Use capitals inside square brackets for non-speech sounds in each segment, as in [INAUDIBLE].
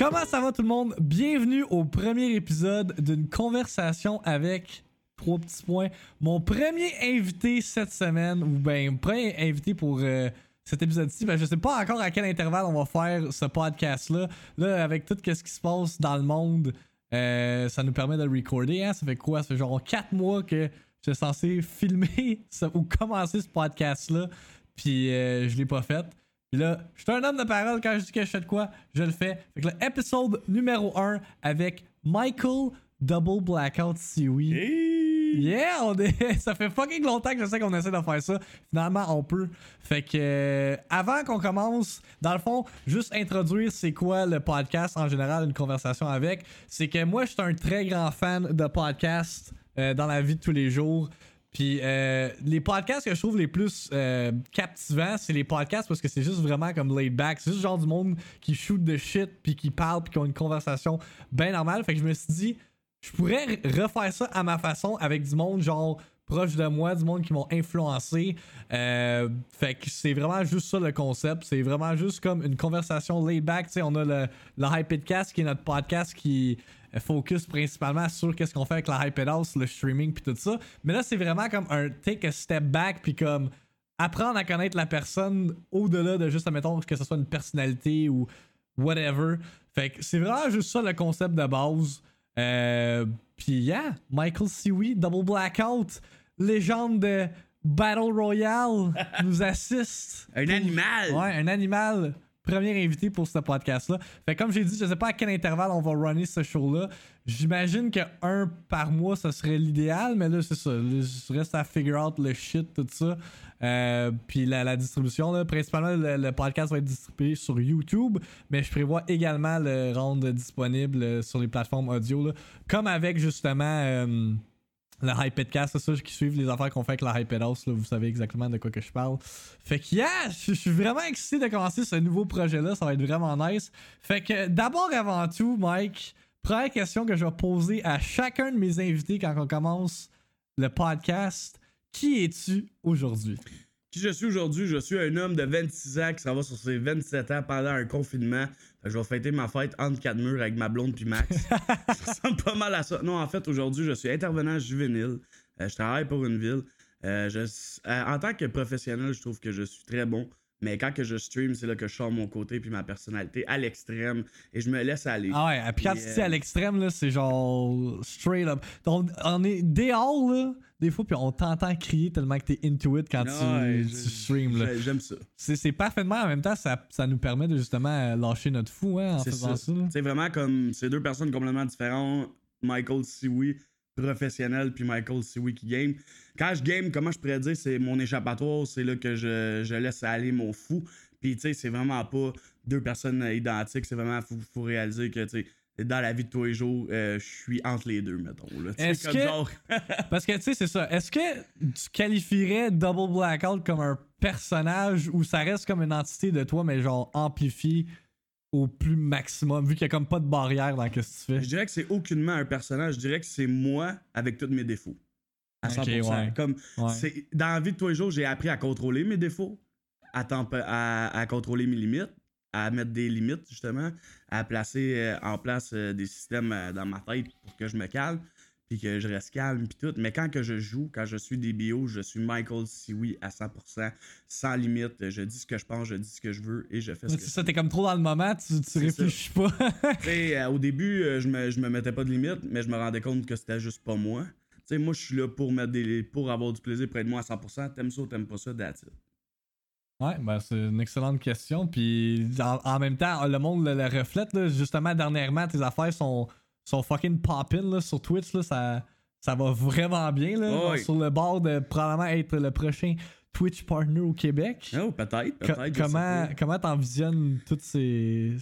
Comment ça va tout le monde? Bienvenue au premier épisode d'une conversation avec trois petits points. Mon premier invité cette semaine, ou ben premier invité pour euh, cet épisode-ci, ben je sais pas encore à quel intervalle on va faire ce podcast-là. Là, avec tout ce qui se passe dans le monde, euh, ça nous permet de le recorder. Hein? Ça fait quoi? Ça fait genre 4 mois que j'étais censé filmer [LAUGHS] ou commencer ce podcast-là, puis euh, je l'ai pas fait. Puis là, je suis un homme de parole quand je dis que je fais de quoi, je le fais. Fait que le épisode numéro 1 avec Michael Double Blackout Seaweed. Yeah, on [LAUGHS] ça fait fucking longtemps que je sais qu'on essaie de faire ça. Finalement, on peut. Fait que euh, avant qu'on commence, dans le fond, juste introduire c'est quoi le podcast en général, une conversation avec. C'est que moi, je suis un très grand fan de podcasts euh, dans la vie de tous les jours. Puis euh, les podcasts que je trouve les plus captivants, c'est les podcasts parce que c'est juste vraiment comme laid back. C'est juste genre du monde qui shoot de shit, puis qui parle, puis qui ont une conversation bien normale. Fait que je me suis dit, je pourrais refaire ça à ma façon avec du monde genre proche de moi, du monde qui m'ont influencé. Euh, fait que c'est vraiment juste ça le concept. C'est vraiment juste comme une conversation laid back. Tu sais, on a le, le Hypedcast qui est notre podcast qui focus principalement sur qu'est-ce qu'on fait avec la Hyped House, le streaming puis tout ça. Mais là, c'est vraiment comme un take a step back puis comme apprendre à connaître la personne au-delà de juste, admettons, que ce soit une personnalité ou whatever. Fait que c'est vraiment juste ça le concept de base. Euh, puis yeah, Michael Seaweed, Double Blackout, légende de Battle Royale, [LAUGHS] nous assiste. Un animal! Ouais, un animal. Premier invité pour ce podcast-là. Fait comme j'ai dit, je sais pas à quel intervalle on va runner ce show-là. J'imagine que un par mois, ça serait l'idéal, mais là, c'est ça. Je reste à figure out le shit, tout ça. Euh, puis la, distribution, là, principalement, le, podcast va être distribué sur YouTube, mais je prévois également le rendre disponible euh, sur les plateformes audio, comme avec justement. euh, le Hypedcast, c'est ça qui suivent les affaires qu'on fait avec la Hyped House, là, vous savez exactement de quoi que je parle. Fait que yeah, je suis vraiment excité de commencer ce nouveau projet-là, ça va être vraiment nice. Fait que d'abord avant tout, Mike, première question que je vais poser à chacun de mes invités quand on commence le podcast, qui es-tu aujourd'hui? Qui je suis aujourd'hui? Je suis un homme de 26 ans qui s'en va sur ses 27 ans pendant un confinement. Je vais fêter ma fête entre quatre murs avec ma blonde puis Max. [LAUGHS] ça ressemble pas mal à ça. Non, en fait, aujourd'hui, je suis intervenant juvénile. Euh, je travaille pour une ville. Euh, je- euh, en tant que professionnel, je trouve que je suis très bon. Mais quand que je stream, c'est là que je sors mon côté puis ma personnalité à l'extrême et je me laisse aller. Ah ouais, puis quand tu dis à l'extrême, là, c'est genre straight up. On, on est dehors, là, des fois, puis on t'entend crier tellement que t'es into it quand tu, Ouais, tu là. j'ai- J'aime ça. C'est parfaitement en même temps, ça, ça nous permet de justement lâcher notre fou hein, en C'est faisant ça. C'est vraiment comme c'est deux personnes complètement différentes. Michael Siwi, professionnel, puis Michael Siwi qui game. Quand je game, comment je pourrais dire, c'est mon échappatoire, c'est là que je, je laisse aller mon fou. Puis tu sais, c'est vraiment pas deux personnes identiques, c'est vraiment, faut, faut réaliser que tu sais, dans la vie de tous les jours, euh, je suis entre les deux, mettons. là. Est-ce comme que- genre- [LAUGHS] Parce que tu sais, c'est ça. Est-ce que tu qualifierais Double Blackout comme un personnage ou ça reste comme une entité de toi, mais genre amplifié au plus maximum, vu qu'il y a comme pas de barrière dans ce que tu Je fais? dirais que c'est aucunement un personnage, je dirais que c'est moi avec tous mes défauts. À Ok, 100%. ouais. Comme, Ouais. dans la vie de tous les jours, j'ai appris à contrôler mes défauts, à, à, à contrôler mes limites, à mettre des limites, justement, à placer euh, en place euh, des systèmes euh, dans ma tête pour que je me calme, puis que je reste calme, puis tout. Mais quand que je joue, quand je suis des bio, je suis Michael Siwi à 100%, sans limite. Je dis ce que je pense, je dis ce que je veux, et je fais ce Ouais, que C'est ça, t'es comme trop dans le moment, tu, tu réfléchis pas. [LAUGHS] Euh, au début, euh, je, me, je me mettais pas de limite, mais je me rendais compte que c'était juste pas moi. Tu sais, moi, je suis là pour mettre des pour avoir du plaisir près de moi à 100%. T'aimes ça ou t'aimes pas ça, that's it. Ouais, ben c'est une excellente question. Puis en, en même temps, le monde le, le reflète. Là, justement, dernièrement, tes affaires sont, sont fucking poppin' là, sur Twitch. Là, ça, ça va vraiment bien. Là. Genre Sur le bord de probablement être le prochain Twitch partner au Québec. Oh, peut-être, peut-être. comment comment t'envisionnes toutes ces.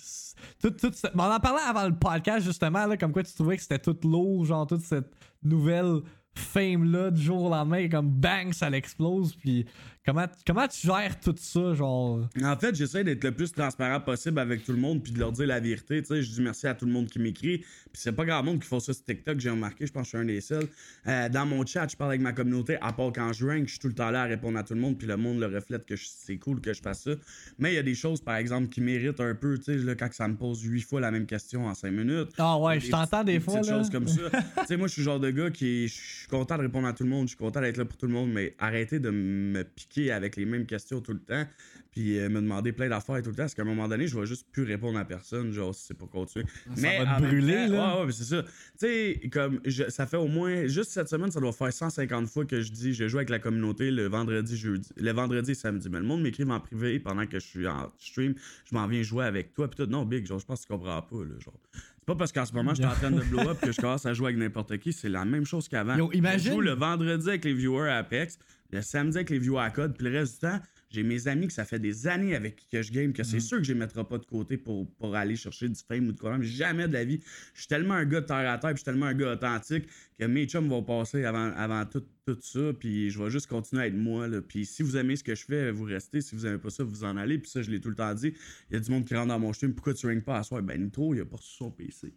Tout, tout ce- mais on en parlait avant le podcast, justement, là, comme quoi tu trouvais que c'était tout lourd, genre toute cette, nouvelle fame là du jour au lendemain et comme bang ça l'explose puis comment comment tu gères tout ça genre? En fait, j'essaie d'être le plus transparent possible avec tout le monde puis de leur dire la vérité. Tu sais, je dis merci à tout le monde qui m'écrit. Puis c'est pas grand monde qui font ça sur TikTok, j'ai remarqué. Je pense que je suis un des seuls. Euh, dans mon chat, je parle avec ma communauté. À part quand je rank, je suis tout le temps là à répondre à tout le monde. Puis le monde le reflète que c'est cool que je fasse ça. Mais il y a des choses, par exemple, qui méritent un peu. Tu sais, là, quand ça me pose huit fois la même question en cinq minutes. ah ouais Des je t'entends des, petites- fois là choses comme ça. [LAUGHS] tu sais, moi, je suis le genre de gars qui. Je suis content de répondre à tout le monde, je suis content d'être là pour tout le monde, mais arrêtez de me piquer avec les mêmes questions tout le temps, puis euh, me demander plein d'affaires tout le temps, parce qu'à un moment donné, je vais juste plus répondre à personne, genre, si c'est pas continuer. Ça mais va te brûler, temps- là. Ouais, ouais, c'est ça. Tu sais, comme, je- ça fait au moins. Juste cette semaine, ça doit faire 150 fois que je dis, je joue avec la communauté le vendredi, jeudi. Le vendredi et samedi. Mais le monde m'écrive en privé pendant que je suis en stream, je m'en viens jouer avec toi, puis tout. Non, Big, genre, je pense que tu comprends pas, là, genre. C'est pas parce qu'en ce moment, je suis en train de blow up que je commence à jouer avec n'importe qui. C'est la même chose qu'avant. Imagine- Je joue le vendredi avec les viewers à Apex, le samedi avec les viewers à Code, puis le reste du temps, j'ai mes amis que ça fait des années avec qui que je game, que c'est sûr que je les mettrai pas de côté pour, pour aller chercher du fame ou de quoi. même. Jamais de la vie. Je suis tellement un gars de terre à terre, puis je suis tellement un gars authentique que mes chums vont passer avant, avant tout, tout ça, puis je vais juste continuer à être moi. Là. Puis si vous aimez ce que je fais, vous restez. Si vous aimez pas ça, vous en allez. Puis ça, je l'ai tout le temps dit. Il y a du monde qui rentre dans mon stream. Pourquoi tu ranks pas à soir? Ben, Nitro, il a pas reçu son PC.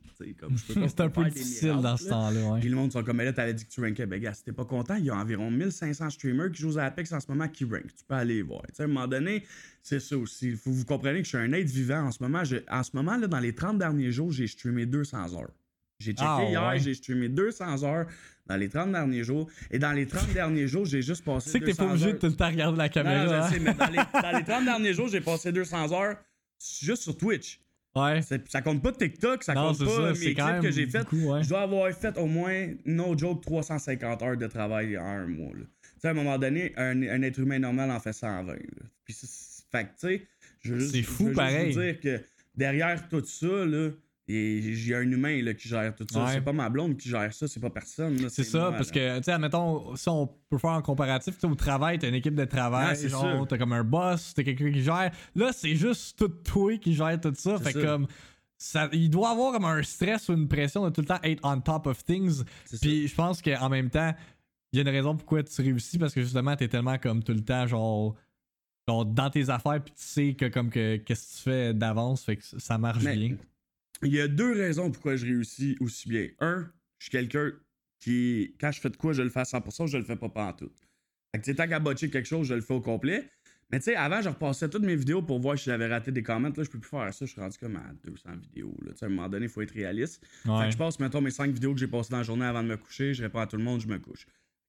C'est un peu difficile miracles, dans ce là. temps-là ouais. Puis le monde sont comme, mais là, t'avais dit que tu rankais. Ben, gars, si t'es pas content, il y a environ 1500 streamers qui jouent à Apex en ce moment qui rank. Tu peux aller voir. À un moment donné, c'est ça aussi. Faut vous compreniez que je suis un être vivant en ce moment. Je- en ce moment, là, dans les 30 derniers jours, j'ai streamé 200 heures. J'ai checké Ah, hier, ouais. j'ai streamé 200 heures dans les 30 derniers jours. Et dans les 30 derniers jours, j'ai juste passé. tu sais que t'es pas 200 obligé heures- de tout le temps regarder la caméra non, hein? je sais, mais dans les, dans les [LAUGHS] 30 derniers jours, j'ai passé 200 heures juste sur Twitch. ouais Ça compte pas TikTok, ça non compte pas ça mes clips même que j'ai fait. beaucoup, ouais. Je dois avoir fait au moins, no joke, 350 heures de travail en un mois. Tu sais, à un moment donné, un, un être humain normal en fait 120. là. Puis fait que, tu sais, je veux juste, je fou, juste vous dire que derrière tout ça, là, il y a un humain là, qui gère tout ça. Ouais. C'est pas ma blonde qui gère ça, c'est pas personne. C'est ça, moi, parce que, tu sais, admettons, si on peut faire un comparatif, tu sais, au travail, t'as une équipe de travail, Ouais, genre, t'as comme un boss, t'as quelqu'un qui gère. Là, c'est juste tout toi qui gère tout ça. Fait que ça. comme, ça, il doit avoir comme un stress ou une pression de tout le temps être on top of things. Puis je pense qu'en même temps, il y a une raison pourquoi tu réussis, parce que justement, t'es tellement comme tout le temps, genre, genre dans tes affaires, puis tu sais que comme que qu'est-ce que tu fais d'avance, fait que ça marche Mais- bien. Il y a deux raisons pourquoi je réussis aussi bien. Un, je suis quelqu'un qui, quand je fais de quoi, je le fais à 100%, je le fais pas pantoute. Fait que, tu sais, tant qu'à botcher quelque chose, je le fais au complet. Mais tu sais, avant, je repassais toutes mes vidéos pour voir si j'avais raté des comments. Là, je peux plus faire ça. Je suis rendu comme à 200 vidéos. Là. Tu sais, À un moment donné, il faut être réaliste. Fait que je passe, mettons, mes 5 vidéos que j'ai passées dans la journée avant de me coucher. Je réponds à tout le monde, je me couche.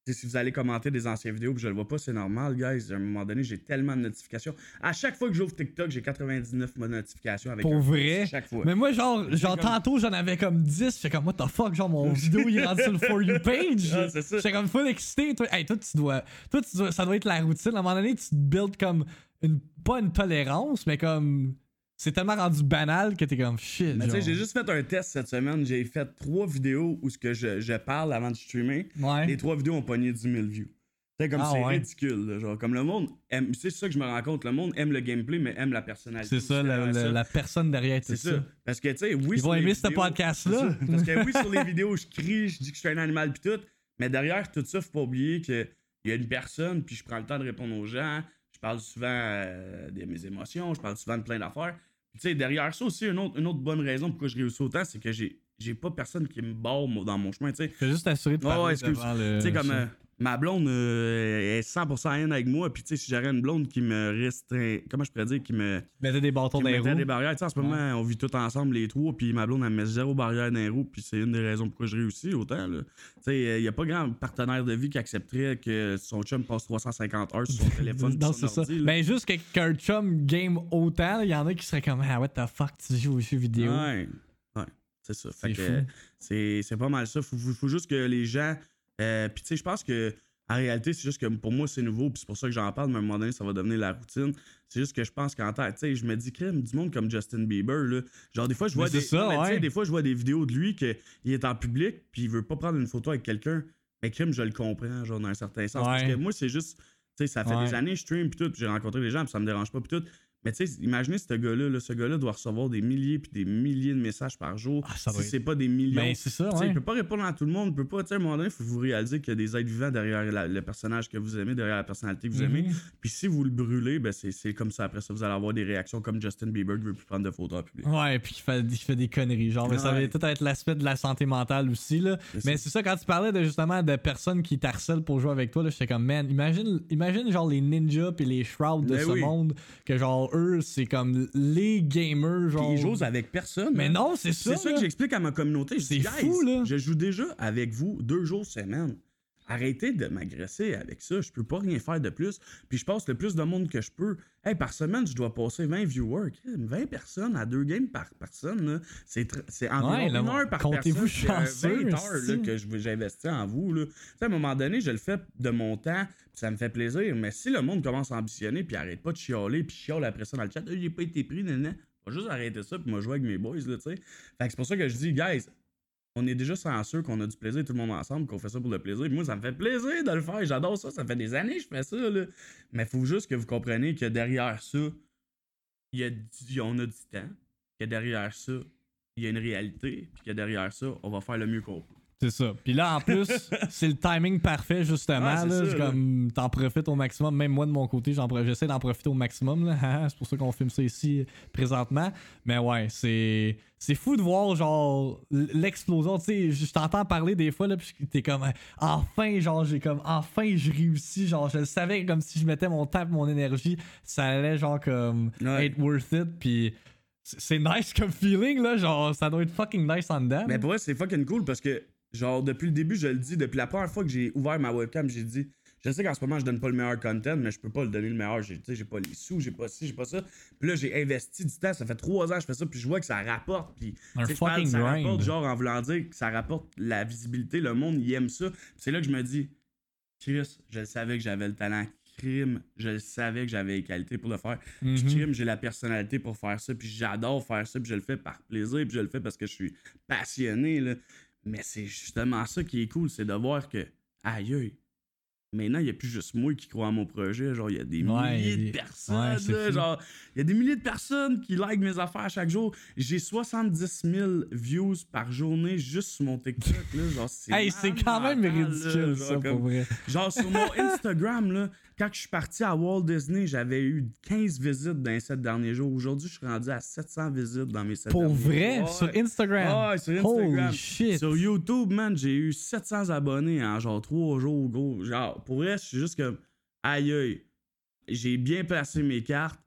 Si vous allez commenter des anciennes vidéos et je le vois pas, c'est normal, guys. À un moment donné, j'ai tellement de notifications. À chaque fois que j'ouvre TikTok, j'ai 99 notifications avec Pour un vrai? Chaque fois. Mais moi, genre, genre comme- tantôt, j'en avais comme 10. J'étais comme, what the fuck, genre, mon vidéo, il est rendu sur le For You page. [LAUGHS] Ah. J'étais comme full excité. Toi, hey, toi, tu dois. Toi, tu dois- ça doit être la routine. À un moment donné, tu te builds comme une. Pas une tolérance, mais comme. C'est tellement rendu banal que t'es comme shit. Mais tu sais, j'ai juste fait un test cette semaine. J'ai fait trois vidéos où ce que je, je parle avant de streamer. Ouais. Les trois vidéos ont pogné 10 000 views. Tu sais, comme Ah c'est ouais. ridicule. là, genre, comme le monde aime. C'est ça que je me rends compte. Le monde aime le gameplay, mais aime la personnalité. C'est ça, la, ça. personne derrière tout C'est ça. ça. Parce que, tu sais, oui. Ils sur vont les aimer ce vidéos- podcast-là. c'est. Parce que oui, sur les [LAUGHS] vidéos, je crie, je dis que je suis un animal, puis tout. Mais derrière tout ça, faut pas oublier qu'il y a une personne, puis je prends le temps de répondre aux gens. Je parle souvent euh, de mes émotions, je parle souvent de plein d'affaires. Tu sais, derrière ça aussi, une autre, une autre bonne raison pourquoi je réussis autant, c'est que j'ai, j'ai pas personne qui me barre dans mon chemin, tu sais. Juste t'assurer de parler ouais, excuse. devant le. Tu sais, comme euh, ma blonde euh, est 100% haine avec moi, puis tu sais, si j'aurais une blonde qui me restreint, comment je pourrais dire, qui me, Mettais des bâtons qui dans me les mettait roues. des barrières. Tu sais, en ce moment, on vit tous ensemble les trois, puis ma blonde, elle me met zéro barrière dans les roues, puis c'est une des raisons pourquoi je réussis autant. là. Tu sais, il n'y a pas grand partenaire de vie qui accepterait que son chum passe 350 heures sur son [LAUGHS] téléphone. Non, c'est ça. là. Ben, juste que- qu'un chum game autant, il y en a qui seraient comme, ah, what the fuck, tu joues aux jeux vidéo. Ouais, ouais, c'est ça. Fait C'est que, fou. euh, c'est c'est pas mal ça. Faut, faut, faut juste que les gens. Euh, puis tu sais, je pense que en réalité, c'est juste que pour moi, c'est nouveau, puis c'est pour ça que j'en parle, mais à un moment donné, ça va devenir la routine. C'est juste que je pense qu'en tête, tu sais, je me dis, crème, du monde comme Justin Bieber, là. Genre, des fois, je vois des. ça, non, ouais. des fois, je vois des vidéos de lui qu'il est en public, puis il veut pas prendre une photo avec quelqu'un. Mais crème, je le comprends, genre, dans un certain sens. Parce que moi, c'est juste. Tu sais, ça fait Ouais. des années, je stream, puis tout, j'ai rencontré des gens, puis ça me dérange pas, puis tout. Mais tu sais, imaginez ce gars-là, là, ce gars-là doit recevoir des milliers puis des milliers de messages par jour. Ah, ça si être- c'est pas des millions. Ben, c'est ça, ouais. Il peut pas répondre à tout le monde, il peut pas. Tu sais, à un moment donné, il faut vous réaliser qu'il y a des êtres vivants derrière la- le personnage que vous aimez, derrière la personnalité que vous aimez. Mhm. Puis si vous le brûlez, ben c'est c'est comme ça. Après ça, vous allez avoir des réactions comme Justin Bieber qui veut plus prendre de photos en public. Ouais, puis il fait, il fait des conneries. Genre, mais ça va tout être l'aspect de la santé mentale aussi. Là. Mais c'est ça, quand tu parlais de justement de personnes qui t'harcèlent pour jouer avec toi, là, j'étais comme, man, imagine, imagine genre les ninjas puis les shrouds de Ben ce oui. monde, que genre eux, c'est comme les gamers, genre. Puis ils jouent avec personne. Mais man. non, c'est ça. C'est ça que j'explique à ma communauté. C'est fou, là. Je joue déjà avec vous deux jours semaine. Arrêtez de m'agresser avec ça. Je peux pas rien faire de plus. Puis je passe le plus de monde que je peux. Hey, par semaine, je dois passer 20 viewers. Crime, 20 personnes à deux games par personne. C'est c'est environ Ouais, là, une heure par comptez-vous personne. Un chanceux, 20 heures là, que j'investis en vous. Là. À un moment donné, je le fais de mon temps. puis Ça me fait plaisir. Mais si le monde commence à ambitionner puis arrête pas de chialer puis chiale après ça dans le chat, Ah, j'ai pas été pris, nan, on va juste arrêter ça puis moi jouer avec mes boys, là, tu sais. Fait que c'est pour ça que je dis, guys, on est déjà chanceux qu'on a du plaisir tout le monde ensemble, qu'on fait ça pour le plaisir. Moi, ça me fait plaisir de le faire. J'adore ça. Ça fait des années que je fais ça, là. Mais faut juste que vous compreniez que derrière ça, il y a du- on a du temps. Que derrière ça, il y a une réalité. Puis que derrière ça, on va faire le mieux qu'on peut. C'est ça. Puis là, en plus, [LAUGHS] c'est le timing parfait, justement. Ah, là. ça, comme, t'en profites au maximum. Même moi, de mon côté, j'essaie d'en profiter au maximum. là. [LAUGHS] c'est pour ça qu'on filme ça ici présentement. Mais ouais, c'est. C'est fou de voir, genre, l'explosion. Tu sais, je t'entends parler des fois, là, puis t'es comme, enfin, genre, j'ai comme, enfin, je réussis. Genre, je le savais, comme si je mettais mon temps mon énergie, ça allait, genre, comme, Ouais. être worth it. Puis c'est nice comme feeling, là. Genre, ça doit être fucking nice en dedans. Mais pour vrai, c'est fucking cool parce que, genre, depuis le début, je le dis, depuis la première fois que j'ai ouvert ma webcam, j'ai dit, je sais qu'en ce moment, je donne pas le meilleur content, mais je peux pas le donner le meilleur. J'ai, j'ai pas les sous, j'ai pas ci, j'ai pas ça. Puis là, j'ai investi du temps, ça fait trois ans que je fais ça, puis je vois que ça rapporte. Puis, je parle, ça grind. rapporte, genre, en voulant dire que ça rapporte la visibilité, le monde, il aime ça. Puis c'est là que je me dis, Chris, je le savais que j'avais le talent. Crime, je le savais que j'avais les qualités pour le faire. Puis Mhm. crime, j'ai la personnalité pour faire ça, puis j'adore faire ça, puis je le fais par plaisir, puis je le fais parce que je suis passionné, là. Mais c'est justement ça qui est cool, c'est de voir que, aïe, maintenant, il n'y a plus juste moi qui crois à mon projet, genre, il y a des Ouais, milliers de personnes, ouais, là, genre, il y a des milliers de personnes qui like mes affaires chaque jour. J'ai 70 000 views par journée juste sur mon TikTok, là, genre, c'est Hey, c'est quand même là, ridicule, genre, ça, comme- pour vrai. Genre sur mon [LAUGHS] Instagram, là, quand je suis parti à Walt Disney, j'avais eu 15 visites dans les 7 derniers jours. Aujourd'hui, je suis rendu à 700 visites dans mes 7 Pour derniers vrai, jours. sur. Instagram? Ouais, sur Instagram. Holy shit. Sur YouTube, man, j'ai eu 700 abonnés en genre 3 jours, gros. Genre, pour vrai, je suis juste comme, aïe aïe, j'ai bien placé mes cartes,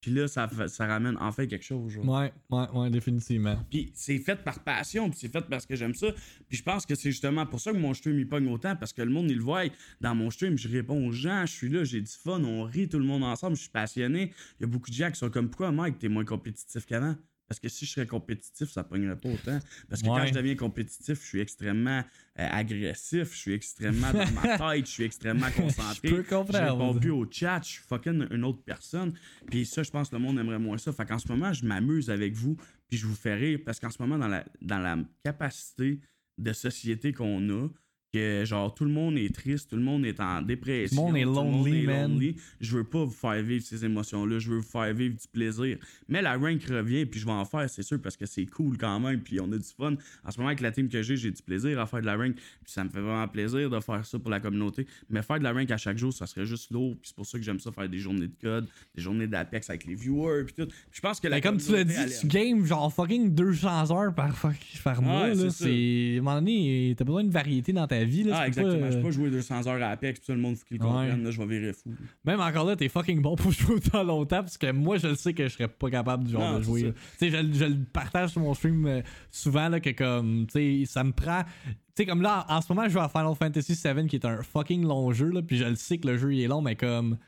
puis là, ça, ça ramène enfin quelque chose. genre. Ouais, ouais, ouais, définitivement. Puis c'est fait par passion, puis c'est fait parce que j'aime ça. Puis je pense que c'est justement pour ça que mon stream il pogne autant, parce que le monde, il le voit. Dans mon stream, je réponds aux gens, je suis là, j'ai du fun, on rit tout le monde ensemble, je suis passionné. Il y a beaucoup de gens qui sont comme, pourquoi, Mike, t'es moins compétitif qu'avant? Parce que si je serais compétitif, ça pognerait pas autant. Parce que quand je deviens compétitif, je suis extrêmement euh, agressif, je suis extrêmement dans ma [LAUGHS] tête, je suis extrêmement concentré. Je peux comprendre. réponds plus au chat, je suis fucking une autre personne. Puis ça, je pense que le monde aimerait moins ça. Fait qu'en ce moment, je m'amuse avec vous, puis je vous fais rire, parce qu'en ce moment, dans la, dans la capacité de société qu'on a, que genre tout le monde est triste, tout le monde est en dépression, Tout le monde est lonely, man. Je veux pas vous faire vivre ces émotions-là, je veux vous faire vivre du plaisir. Mais la rank revient, puis je vais en faire, c'est sûr, parce que c'est cool quand même, puis on a du fun. En ce moment, avec la team que j'ai, j'ai du plaisir à faire de la rank, puis ça me fait vraiment plaisir de faire ça pour la communauté. Mais faire de la rank à chaque jour, ça serait juste lourd, puis c'est pour ça que j'aime ça faire des journées de code, des journées d'Apex avec les viewers, puis tout. Puis je pense que la Mais comme tu l'as dit, tu games genre fucking 200 heures par, par mois. Là. C'est. À un moment donné, t'as besoin de variété dans ta vie. Là. Ah, pas, exactement. Je euh, peux pas jouer 200 heures à Apex, puis ça, le monde faut qu'il le Ouais. comprenne. Là, je vais virer fou. Même encore là, t'es fucking bon pour [LAUGHS] jouer autant longtemps parce que moi, je le sais que je serais pas capable du genre Non, de jouer. Tu sais, je, je le partage sur mon stream euh, souvent là, que comme, tu sais, ça me prend. Tu sais, comme là, en ce moment, je joue à Final Fantasy VII qui est un fucking long jeu, là, puis je le sais que le jeu il est long, mais comme.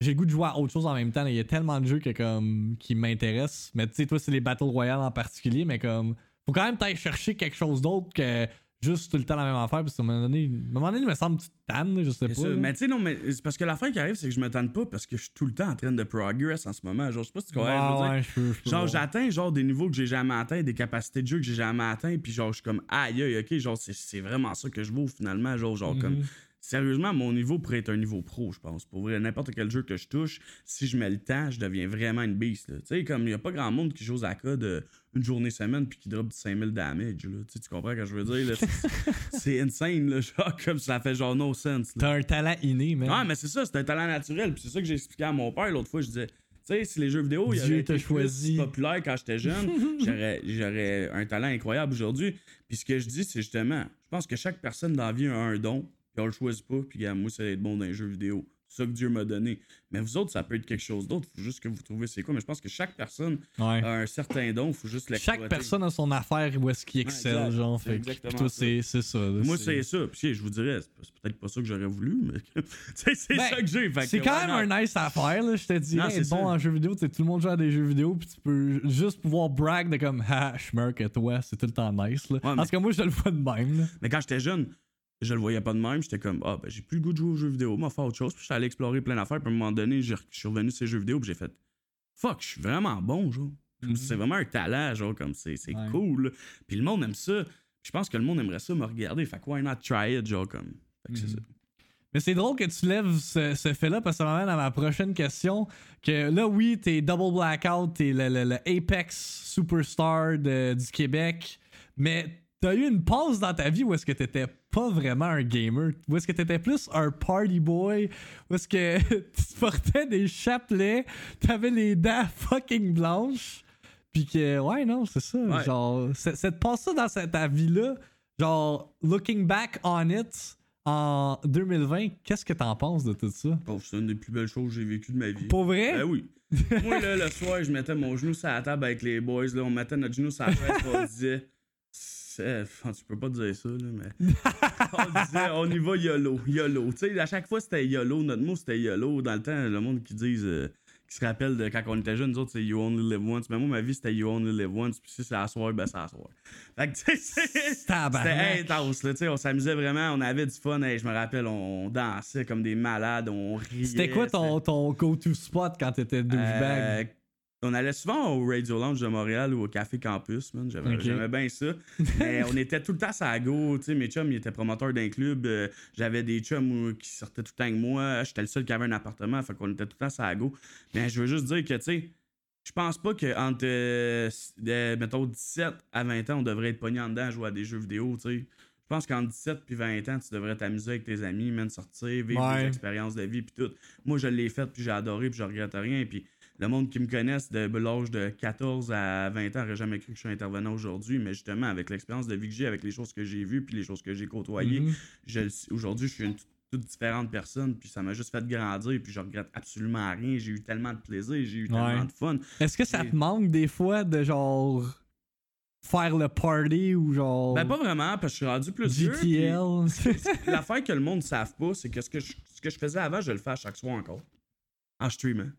J'ai le goût de jouer à autre chose en même temps. Il y a tellement de jeux que, comme, qui m'intéressent. Mais tu sais, toi, c'est les Battle Royale en particulier, mais comme. Faut quand même t'aller chercher quelque chose d'autre que juste tout le temps la même affaire. Parce qu'à un moment donné, à un moment donné, il me semble que tu te tannes, je sais pas. ça. Mais tu sais, non, mais c'est parce que l'affaire qui arrive, c'est que je me tente pas parce que je suis tout le temps en train de progress en ce moment. Genre, je sais pas si tu comprends. ce que je veux Ouais, dire. ouais, je peux- je peux Genre, j'atteins genre des niveaux que j'ai jamais atteints, des capacités de jeu que j'ai jamais atteints, puis genre, je suis comme aïe aïe, ok, genre, c'est- c'est vraiment ça que je vaux finalement. Genre, genre, comme, Mhm. Sérieusement, mon niveau pourrait être un niveau pro, je pense. Pour vrai, n'importe quel jeu que je touche, si je mets le temps, je deviens vraiment une beast. Tu sais, comme il n'y a pas grand monde qui joue à cas de une journée semaine puis qui drop du 5000 damage. Là. Tu, comprends ce que je veux dire? [LAUGHS] C'est- insane, là, genre, comme ça fait genre no sense. T'as un talent inné, man. Ouais, mais c'est ça, c'est un talent naturel. Puis c'est ça que j'ai expliqué à mon père l'autre fois. Je disais, tu sais, si les jeux vidéo, il y t'a été choisi. populaire quand j'étais jeune, [LAUGHS] j'aurais, j'aurais un talent incroyable aujourd'hui. Puis ce que je dis, c'est justement, je pense que chaque personne dans la vie a un don, puis on le choisit pas. Puis moi, c'est d'être bon dans les jeux vidéo. C'est ça que Dieu m'a donné. Mais vous autres, ça peut être quelque chose d'autre. Faut juste que vous trouviez c'est quoi. Mais je pense que chaque personne Ouais. a un certain don. Faut juste l'exploiter. Chaque personne a son affaire où est-ce qu'il excelle, exact. genre. Fait exactement ça. c'est ça. Moi, c'est ça. Puis je vous dirais, c'est peut-être pas ça que j'aurais voulu, mais [LAUGHS] c'est Ben, ça que j'ai. C'est quand même un nice affaire, là, je te c'est être bon en jeux vidéo, tout le monde joue à des jeux vidéo, puis tu peux juste pouvoir brag de comme, meilleur que toi, c'est tout le temps nice, là. Ouais, Parce que moi, je le vois de même, là. Mais quand j'étais jeune, je le voyais pas de même. J'étais comme, ah, ben, j'ai plus le goût de jouer aux jeux vidéo, m'a fait autre chose. Puis j'étais allé explorer plein d'affaires. Puis à un moment donné, je suis revenu sur ces jeux vidéo. Puis j'ai fait, fuck, je suis vraiment bon, genre. Mhm. C'est vraiment un talent, genre, comme c'est c'est Ouais. cool. Puis le monde aime ça. Je pense que le monde aimerait ça me regarder. Fait que why not try it, genre, comme. Fait que c'est Mhm. ça. Mais c'est drôle que tu lèves ce, ce fait-là parce que ça m'amène à ma prochaine question. Que là, oui, t'es Double Blackout, t'es le, le- le Apex Superstar de- du Québec, mais t'as eu une pause dans ta vie où est-ce que t'étais pas vraiment un gamer, où est-ce que t'étais plus un party boy, où est-ce que [LAUGHS] tu portais des chapelets, t'avais les dents [LAUGHS] fucking blanches, puis que, ouais, non, c'est ça. Ouais. Genre, c'est- cette passe-là dans cette- ta vie-là, genre, looking back on it, en 2020, qu'est-ce que t'en penses de tout ça? Oh, c'est une des plus belles choses que j'ai vécues de ma vie. Pour vrai? Ben oui. [LAUGHS] Moi, là, le soir, je mettais mon genou sur la table avec les boys. Là, on mettait notre genou sur la chaise et on disait. Enfin, [LAUGHS] tu peux pas dire ça, là, mais. [LAUGHS] on disait, on y va YOLO. YOLO. Tu sais, à chaque fois, c'était YOLO. Notre mot, c'était YOLO. Dans le temps, le monde qui disent. euh, qui se rappelle de quand on était jeunes, nous autres, c'est You Only Live Once. Mais moi, ma vie, c'était You Only Live Once. Puis si c'est à soir, ben c'est à soir. Fait que, tu sais, c'était intense, là, tu sais, on s'amusait vraiment, on avait du fun, hey, je me rappelle, on, on dansait comme des malades, on riait. C'était quoi ton, ton go-to spot quand t'étais douchebag? Euh, on allait souvent au Radio Lounge de Montréal ou au Café Campus, man. J'aimais bien ça. Mais on était tout le temps à go. Tu sais, mes chums, ils étaient promoteurs d'un club. euh, J'avais des chums qui sortaient tout le temps avec moi. J'étais le seul qui avait un appartement. Fait qu'on était tout le temps à go. Mais je veux juste dire que, tu sais, je pense pas qu'entre, euh, de- mettons, 17 à 20 ans, on devrait être pogné en dedans à jouer à des jeux vidéo, tu sais. Je pense qu'entre 17 puis 20 ans, tu devrais t'amuser avec tes amis, même sortir, vivre Ouais. des expériences de vie puis tout. Moi, je l'ai fait puis j'ai adoré puis je regrette rien. Puis le monde qui me connaisse de l'âge de 14 à 20 ans aurait jamais cru que je suis intervenant aujourd'hui, mais justement, avec l'expérience de vie que j'ai, avec les choses que j'ai vues puis les choses que j'ai côtoyées, Mhm. sais- aujourd'hui, je suis une toute- différente personne, puis ça m'a juste fait grandir, puis je regrette absolument rien. J'ai eu tellement de plaisir, j'ai eu tellement Ouais. de fun. Est-ce que ça te manque des fois de genre faire le party ou genre Ben, pas vraiment, parce que je suis rendu plus puis GTL? [LAUGHS] [LAUGHS] L'affaire que le monde ne savent pas, c'est que ce, que je, ce que je faisais avant, je le fais à chaque soir encore. En streamant.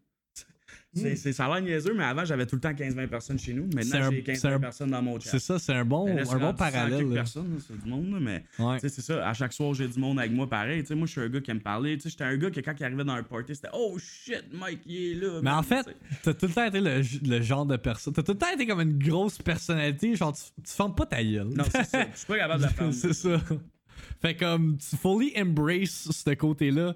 C'est, c'est, ça a l'air niaiseux, mais avant, j'avais tout le temps 15-20 personnes chez nous. Maintenant, j'ai c'est 15-20 un- personnes dans mon chat. c'est ça, c'est un bon, là, un bon rendu 100 parallèle. personnes, c'est du monde, mais Ouais. c'est ça. À chaque soir, j'ai du monde avec moi pareil. Moi, je suis un gars qui aime parler. J'étais un gars que quand il arrivait dans un party, c'était Oh shit, Mike, il est là. Mais en fait, t'as tout le temps été le, le genre de personne. T'as tout le temps été comme une grosse personnalité. Genre, tu, tu pas ta gueule. non, c'est ça. Je suis pas capable de la [LAUGHS] faire. c'est ça. Fait comme tu fully embrace ce côté-là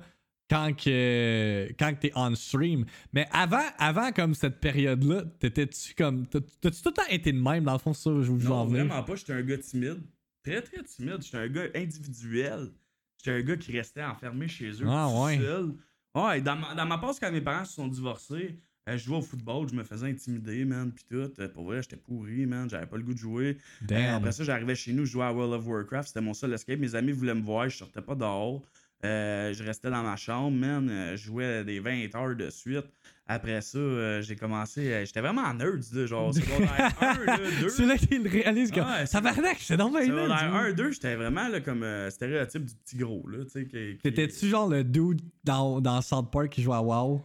quand que quand que t'es on stream. Mais avant, avant comme cette période-là, t'étais-tu comme. t'as- T'as-tu tout le temps été de même dans le fond, ça, je vous en vraiment pas. J'étais un gars timide. Très, très timide. J'étais un gars individuel. J'étais un gars qui restait enfermé chez eux. Ah, tout ouais. seul. Ouais, dans ma, dans ma passe, quand mes parents se sont divorcés, euh, je jouais au football, je me faisais intimider, man, pis tout. Euh, pour vrai, j'étais pourri, man. J'avais pas le goût de jouer. Euh, après ça, j'arrivais chez nous, je jouais à World of Warcraft. C'était mon seul escape. Mes amis voulaient me voir, je sortais pas dehors. Euh, je restais dans ma chambre, man. Euh, je jouais des 20 heures de suite. Après ça, euh, j'ai commencé. euh, J'étais vraiment nerd, là, genre secondaire 1, là, 2. c'est là qu'il réalise que. Ah, c'est- Tabarnak, j'étais dans ma Secondaire 1, 2, j'étais vraiment là, comme stéréotype du petit gros. Là, qui- qui- T'étais-tu genre le dude dans, dans South Park qui joue à WoW?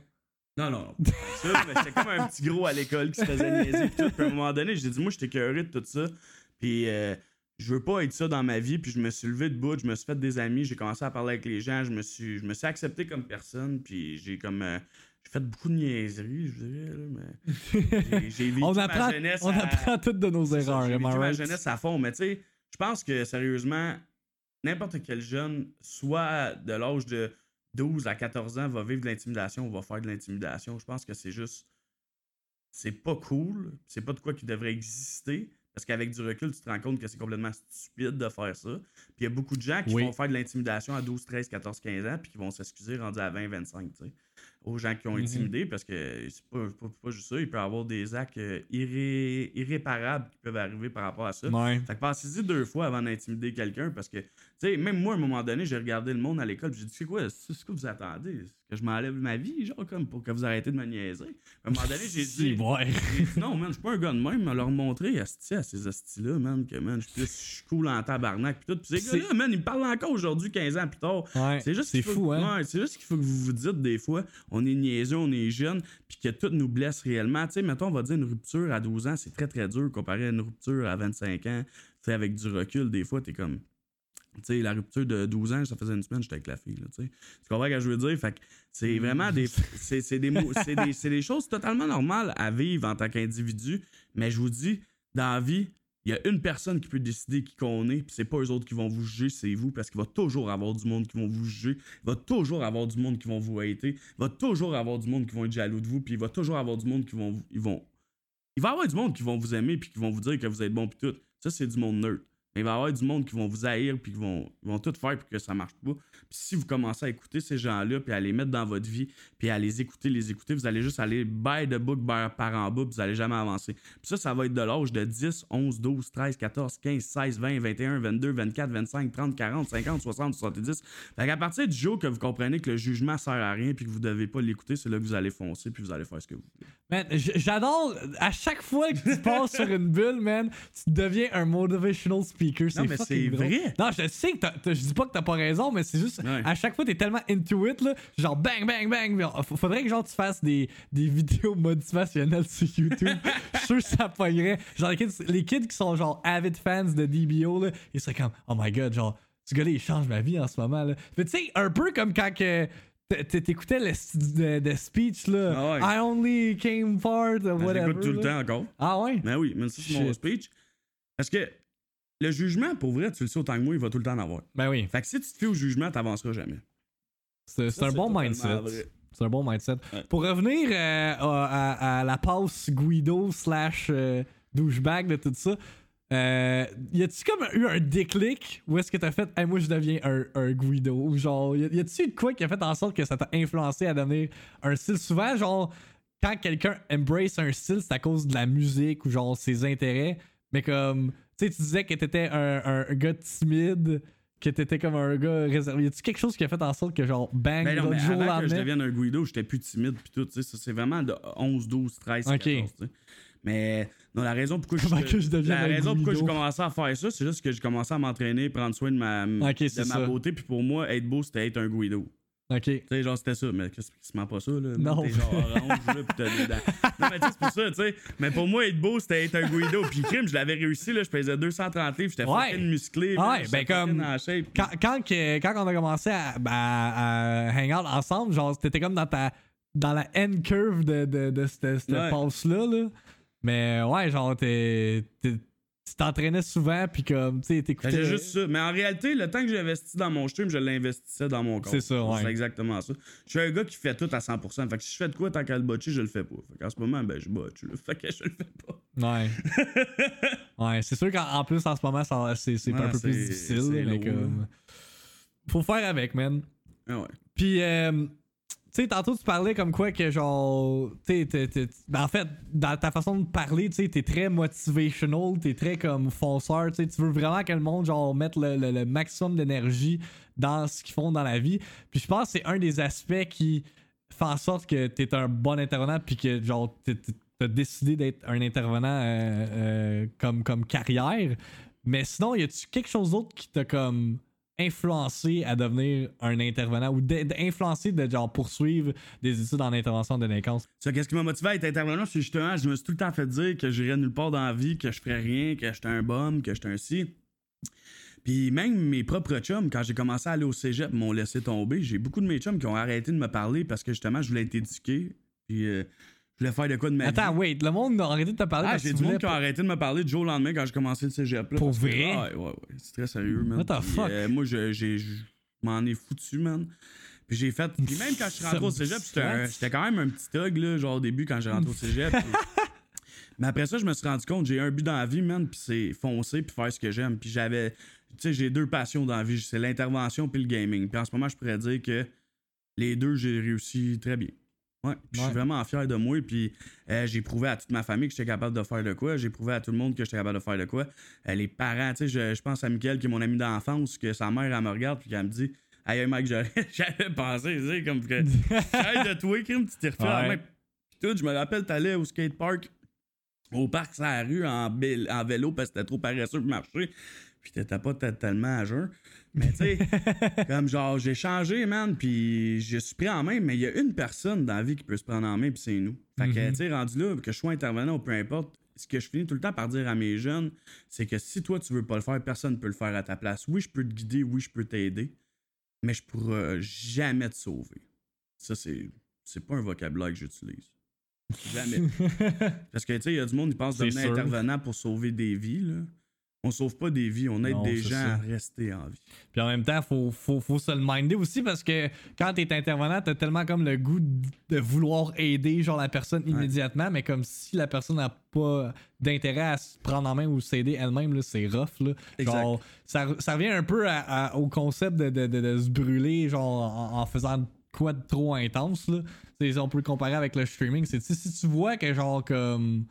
Non, non, non. ça, j'étais comme un petit gros à l'école qui se faisait niaiser. Puis, tout. Puis à un moment donné, j'ai dit, moi, j'étais curieux de tout ça. Puis euh, je veux pas être ça dans ma vie. Puis je me suis levé debout, je me suis fait des amis, j'ai commencé à parler avec les gens, je me suis, je me suis accepté comme personne. Puis j'ai comme. euh, j'ai fait beaucoup de niaiseries, je dirais. Là, mais j'ai- [LAUGHS] vécu on ma apprend, jeunesse on à- apprend toutes de nos erreurs, J'ai vécu ma jeunesse à fond, mais tu sais, je pense que sérieusement, n'importe quel jeune, soit de l'âge de 12 à 14 ans, va vivre de l'intimidation ou va faire de l'intimidation. Je pense que c'est juste. C'est pas cool. C'est pas de quoi qui devrait exister. Parce qu'avec du recul, tu te rends compte que c'est complètement stupide de faire ça. Puis il y a beaucoup de gens qui Oui. vont faire de l'intimidation à 12, 13, 14, 15 ans, puis qui vont s'excuser rendus à 20, 25, tu sais. Aux gens qui ont Mhm. intimidé, parce que c'est pas, pas, pas juste ça. Il peut y avoir des actes euh, irré- irréparables qui peuvent arriver par rapport à ça. Ouais. Fait que passez-y deux fois avant d'intimider quelqu'un parce que, tu sais, même moi, à un moment donné, j'ai regardé le monde à l'école, puis j'ai dit, c'est quoi, c'est ce que vous attendez? Que je m'enlève ma vie, genre, comme pour que vous arrêtez de me niaiser? À un moment donné, j'ai dit, non, man, je suis pas un gars de même, mais leur montrer, asti, à ces astis-là, man, que, man, je suis cool en tabarnak, puis tout. Puis ces C'est- gars-là, man, ils me parlent encore aujourd'hui, 15 ans plus tard. Ouais. C'est juste qu'il faut- fou, hein? ouais, c'est juste qu'il faut que vous vous dites des fois, on est niaiseux, on est jeune, puis que tout nous blesse réellement. Tu sais, mettons, on va dire une rupture à 12 ans, c'est très très dur comparé à une rupture à 25 ans. Tu sais, avec du recul, des fois, t'es comme. Tu sais, la rupture de 12 ans, ça faisait une semaine, j'étais avec la fille, là, tu comprends ce que je veux dire? Fait que c'est vraiment des. C'est c'est des, c'est des, c'est des choses totalement normales à vivre en tant qu'individu, mais je vous dis, dans la vie, il y a une personne qui peut décider qui qu'on est, puis c'est pas eux autres qui vont vous juger, c'est vous, parce qu'il va toujours avoir du monde qui vont vous juger, il va toujours avoir du monde qui vont vous hater, il va toujours avoir du monde qui vont être jaloux de vous, puis il va toujours avoir du monde qui vont, ils vont, il va y avoir du monde qui vont vous aimer puis qui vont vous dire que vous êtes bon puis tout. Ça c'est du monde neutre. Mais il va y avoir du monde qui vont vous haïr puis qui vont, tout faire pour que ça marche pas. Puis si vous commencez à écouter ces gens-là puis à les mettre dans votre vie puis à les écouter, les écouter, vous allez juste aller by the book par, en bas puis vous allez jamais avancer. Puis ça, ça va être de l'âge de 10, 11, 12, 13, 14, 15, 16, 20, 21, 22, 24, 25, 30, 40, 50, 60, 70. Fait qu'à partir du jour que vous comprenez que le jugement sert à rien puis que vous devez pas l'écouter, c'est là que vous allez foncer puis vous allez faire ce que vous voulez. J'adore. À chaque fois que tu passes sur une bulle, man, tu deviens un motivational speaker. C'est Non, mais c'est vrai. Non, je sais que je dis pas que t'as pas raison, mais c'est juste Ouais. à chaque fois t'es tellement into it là, genre bang bang bang. Faudrait que genre tu fasses des, des vidéos motivationnelles sur YouTube. [LAUGHS] Je suis sûr que ça pognerait. Genre les kids, les kids qui sont genre avid fans de DBO là, ils seraient comme oh my god genre ce gars-là il change ma vie en ce moment là. Mais tu sais un peu comme quand que T'écoutais le, de speech là, Ah ouais. I only came for the Je whatever. l'écoute tout le temps encore. Ah ouais? Ben oui, mais ça, c'est mon speech. Parce que le jugement, pour vrai, tu le sais autant que moi, il va tout le temps en avoir. Ben oui. Fait que si tu te fais au jugement, t'avanceras jamais. C'est c'est Ça, un c'est bon mindset. C'est un bon mindset. Pour revenir euh, à, à- à la passe Guido slash euh, douchebag de tout ça, euh, y a-tu comme eu un déclic où est-ce que t'as fait hey, moi je deviens un, un Guido? Ou genre y a- y a-tu eu de quoi qui a fait en sorte que ça t'a influencé à devenir un style? Souvent genre quand quelqu'un embrace un style c'est à cause de la musique ou genre ses intérêts mais comme tu sais tu disais que t'étais un, un, gars timide que t'étais comme un gars réservé y quelque chose qui a fait en sorte que genre bang Ben non, mais jour avant que je devienne un Guido, j'étais plus timide pis tout, tu sais, ça c'est vraiment de 11, 12, 13, 14, Ok. tu sais. Mais non, la raison pourquoi je, que je la raison pourquoi commencé à faire ça, c'est juste que j'ai commencé à m'entraîner, prendre soin de ma, de beauté, puis pour moi, être beau, c'était être un Guido. Ok Tu sais, genre, c'était ça, mais qu'est-ce qui se ment pas ça, là? Non. T'es genre orange, là, pis t'as des dents. [LAUGHS] Non, mais tu sais, c'est pour ça, tu sais. Mais pour moi, être beau, c'était être un Guido. Puis crime, je l'avais réussi, là, je pesais 230 livres, j'étais Ouais. fucking musclé. Ouais, ben comme- en shape. quand, quand, on a commencé à, à, à hang out ensemble, genre, t'étais comme dans ta dans la end curve de, de, de cette, cette Ouais. passe-là. Là. Mais ouais, genre, t'es- tu t'entraînais souvent, puis comme, tu sais, t'écoutais. J'ai juste ça. Mais en réalité, le temps que j'investis dans mon stream, je l'investissais dans mon corps. C'est ça, ouais. C'est exactement ça. Je suis un gars qui fait tout à 100%. Fait que si je fais de quoi tant qu'à le botcher, je le fais pas. Fait qu'en ce moment, ben, je botche. là. Fait que je le fais pas. Ouais. [LAUGHS] ouais, c'est sûr qu'en en plus, en ce moment, c'est, Ouais, un peu plus difficile. mais comme. Faut faire avec, man. Ah ouais. Puis, euh, tu sais, tantôt, tu parlais comme quoi que, genre, tu ben, en fait, dans ta façon de parler, tu sais, t'es très motivational, t'es très comme fonceur, tu veux vraiment que le monde, genre, mette le, maximum d'énergie dans ce qu'ils font dans la vie. Puis, je pense que c'est un des aspects qui fait en sorte que t'es un bon intervenant, puis que, genre, t'as décidé d'être un intervenant euh, euh, comme, comme carrière. Mais sinon, y a-tu quelque chose d'autre qui t'a comme influencé à devenir un intervenant ou d'in- d'influencer de genre poursuivre des études en intervention de délinquance? Ça, qu'est-ce qui m'a motivé à être intervenant? C'est justement, je me suis tout le temps fait dire que j'irais nulle part dans la vie, que je ferais rien, que j'étais un bum, que j'étais un ci. Puis même mes propres chums, quand j'ai commencé à aller au cégep, m'ont laissé tomber. J'ai beaucoup de mes chums qui ont arrêté de me parler parce que justement, je voulais être éduqué. Puis euh, je voulais faire de quoi de ma Attends, vie. wait, le monde a arrêté de te parler Ah, j'ai du monde qui a arrêté de me parler du jour au lendemain quand j'ai commencé le cégep. Là, Pour parce que- vrai? Ah, ouais, ouais, ouais. C'est très sérieux, man. What the Puis, fuck? euh, moi, je, j'ai- je m'en ai foutu, man. Puis j'ai fait. Puis même quand je suis rentré au [LAUGHS] cégep, j'étais quand même un petit thug, là, genre au début quand j'ai rentré au cégep. puis- [LAUGHS] Mais après ça, je me suis rendu compte, j'ai un but dans la vie, man, puis c'est foncer puis faire ce que j'aime. Puis j'avais. Tu sais, j'ai deux passions dans la vie, c'est l'intervention puis le gaming. Puis en ce moment, je pourrais dire que les deux, j'ai réussi très bien. Ouais, je suis Ouais. vraiment fier de moi. Puis euh, j'ai prouvé à toute ma famille que j'étais capable de faire de quoi. J'ai prouvé à tout le monde que j'étais capable de faire de quoi. Euh, les parents, tu sais, je, je pense à Mickaël, qui est mon ami d'enfance, que sa mère, elle me regarde, puis qu'elle me dit Aïe, mec, j'avais j'avais pensé, tu sais, comme que. [LAUGHS] J'arrête de toi, crime, tu t'es refait Ouais. tout, je me rappelle, t'allais au skatepark, au parc sur la rue, en vélo, parce que t'étais trop paresseux pour marcher. Puis t'étais pas tellement à jeun. Mais tu sais, [LAUGHS] comme genre, j'ai changé, man, puis je suis pris en main, mais il y a une personne dans la vie qui peut se prendre en main, puis c'est nous. Fait que, Mhm. tu sais, rendu là, que je sois intervenant ou peu importe, ce que je finis tout le temps par dire à mes jeunes, c'est que si toi, tu veux pas le faire, personne peut le faire à ta place. Oui, je peux te guider, oui, je peux t'aider, mais je pourrai jamais te sauver. Ça, c'est, c'est pas un vocabulaire que j'utilise. Jamais. [LAUGHS] Parce que, tu sais, il y a du monde qui pense devenir intervenant pour sauver des vies, là. On sauve pas des vies, on aide Non, des gens ça. à rester en vie. Puis en même temps, faut, faut, faut se le minder aussi parce que quand t'es intervenant, t'as tellement comme le goût de vouloir aider genre la personne immédiatement, mais comme si la personne n'a pas d'intérêt à se prendre en main ou s'aider elle-même, c'est rough. Là. Genre, ça, ça revient un peu à- à- au concept de, de- de- de se brûler genre en, en faisant quoi de trop intense. Là. On peut le comparer avec le streaming. C'est si tu vois que genre comme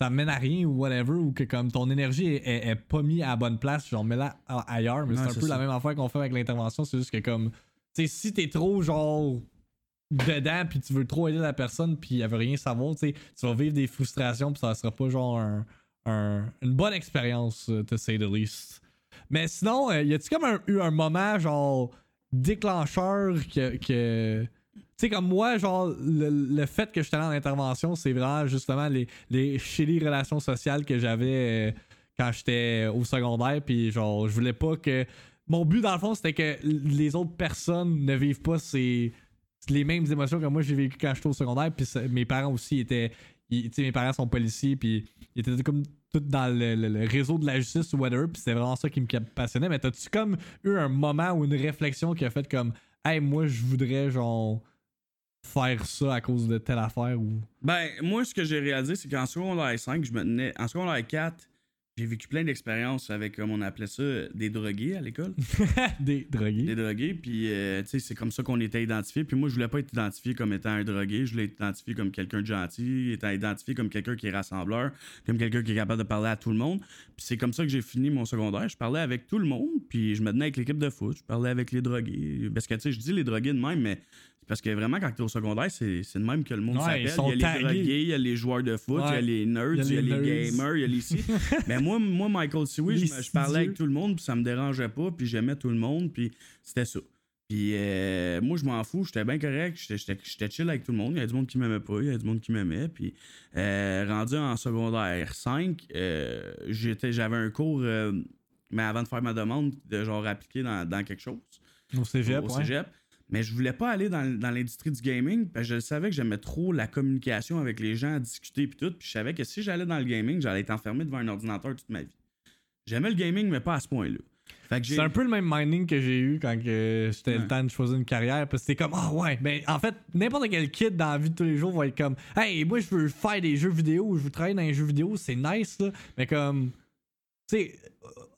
ça mène à rien ou whatever, ou que comme ton énergie est, est- est pas mise à la bonne place, genre mets-la ailleurs. Mais c'est un peu ça. la même affaire qu'on fait avec l'intervention. C'est juste que comme, tu sais, si t'es trop genre dedans puis tu veux trop aider la personne puis elle veut rien savoir, tu sais, tu vas vivre des frustrations puis ça sera pas genre un- un- une bonne expérience, euh, to say the least. Mais sinon, euh, y a-tu comme un- eu un moment genre déclencheur que. Sais, comme moi, genre, le, le fait que je suis allé en intervention, c'est vraiment justement les, les shitty relations sociales que j'avais euh, quand j'étais au secondaire. Puis, genre, je voulais pas que. Mon but, dans le fond, c'était que les autres personnes ne vivent pas ces, les mêmes émotions que moi j'ai vécu quand j'étais au secondaire. Puis, mes parents aussi étaient. Tu sais, mes parents sont policiers. Puis, ils étaient comme tout dans le réseau de la justice ou whatever. Puis, c'était vraiment ça qui me passionnait. Mais t'as-tu comme eu un moment ou une réflexion qui a fait comme. Hey, moi, je voudrais, genre faire ça à cause de telle affaire ou? Ben, moi, ce que j'ai réalisé, c'est qu'en secondaire 5, je me tenais. En secondaire 4, j'ai vécu plein d'expériences avec, comme on appelait ça, des drogués à l'école. [LAUGHS] Des drogués. des drogués, puis euh, tu sais, c'est comme ça qu'on était identifié. Puis moi, je voulais pas être identifié comme étant un drogué, je voulais être identifié comme quelqu'un de gentil, étant identifié comme quelqu'un qui est rassembleur, comme quelqu'un qui est capable de parler à tout le monde. Puis c'est comme ça que j'ai fini mon secondaire. Je parlais avec tout le monde, puis je me tenais avec l'équipe de foot, je parlais avec les drogués. Parce que tu sais, je dis les drogués de même, mais c'est parce que vraiment, quand t'es au secondaire, c'est c'est de même que le monde Ouais, s'appelle. Il y a les drogués, il y a les joueurs de foot, il y a les nerds, il y a les, nerds. gamers, il y a les ci. [LAUGHS] mais moi, moi, Michael Les je, je parlais avec tout le monde, puis ça me dérangeait pas, puis j'aimais tout le monde, puis c'était ça. Puis euh, moi, je m'en fous, j'étais bien correct, j'étais- chill avec tout le monde. Il y a du monde qui m'aimait pas, il y a du monde qui m'aimait. Puis euh, rendu en secondaire 5, euh, j'avais un cours, mais avant de faire ma demande, de genre appliquer dans, dans quelque chose Au cégep, au cégep. Mais je voulais pas aller dans, dans l'industrie du gaming parce que je savais que j'aimais trop la communication avec les gens, discuter puis tout. Puis je savais que si j'allais dans le gaming, j'allais être enfermé devant un ordinateur toute ma vie. J'aimais le gaming, mais pas à ce point-là. C'est un peu le même minding que j'ai eu quand c'était le temps de choisir une carrière. Parce que c'était comme, ah ouais, ben en fait, n'importe quel kid dans la vie de tous les jours va être comme, hey, moi je veux faire des jeux vidéo, je veux travailler dans les jeux vidéo, c'est nice là. Mais comme, tu sais,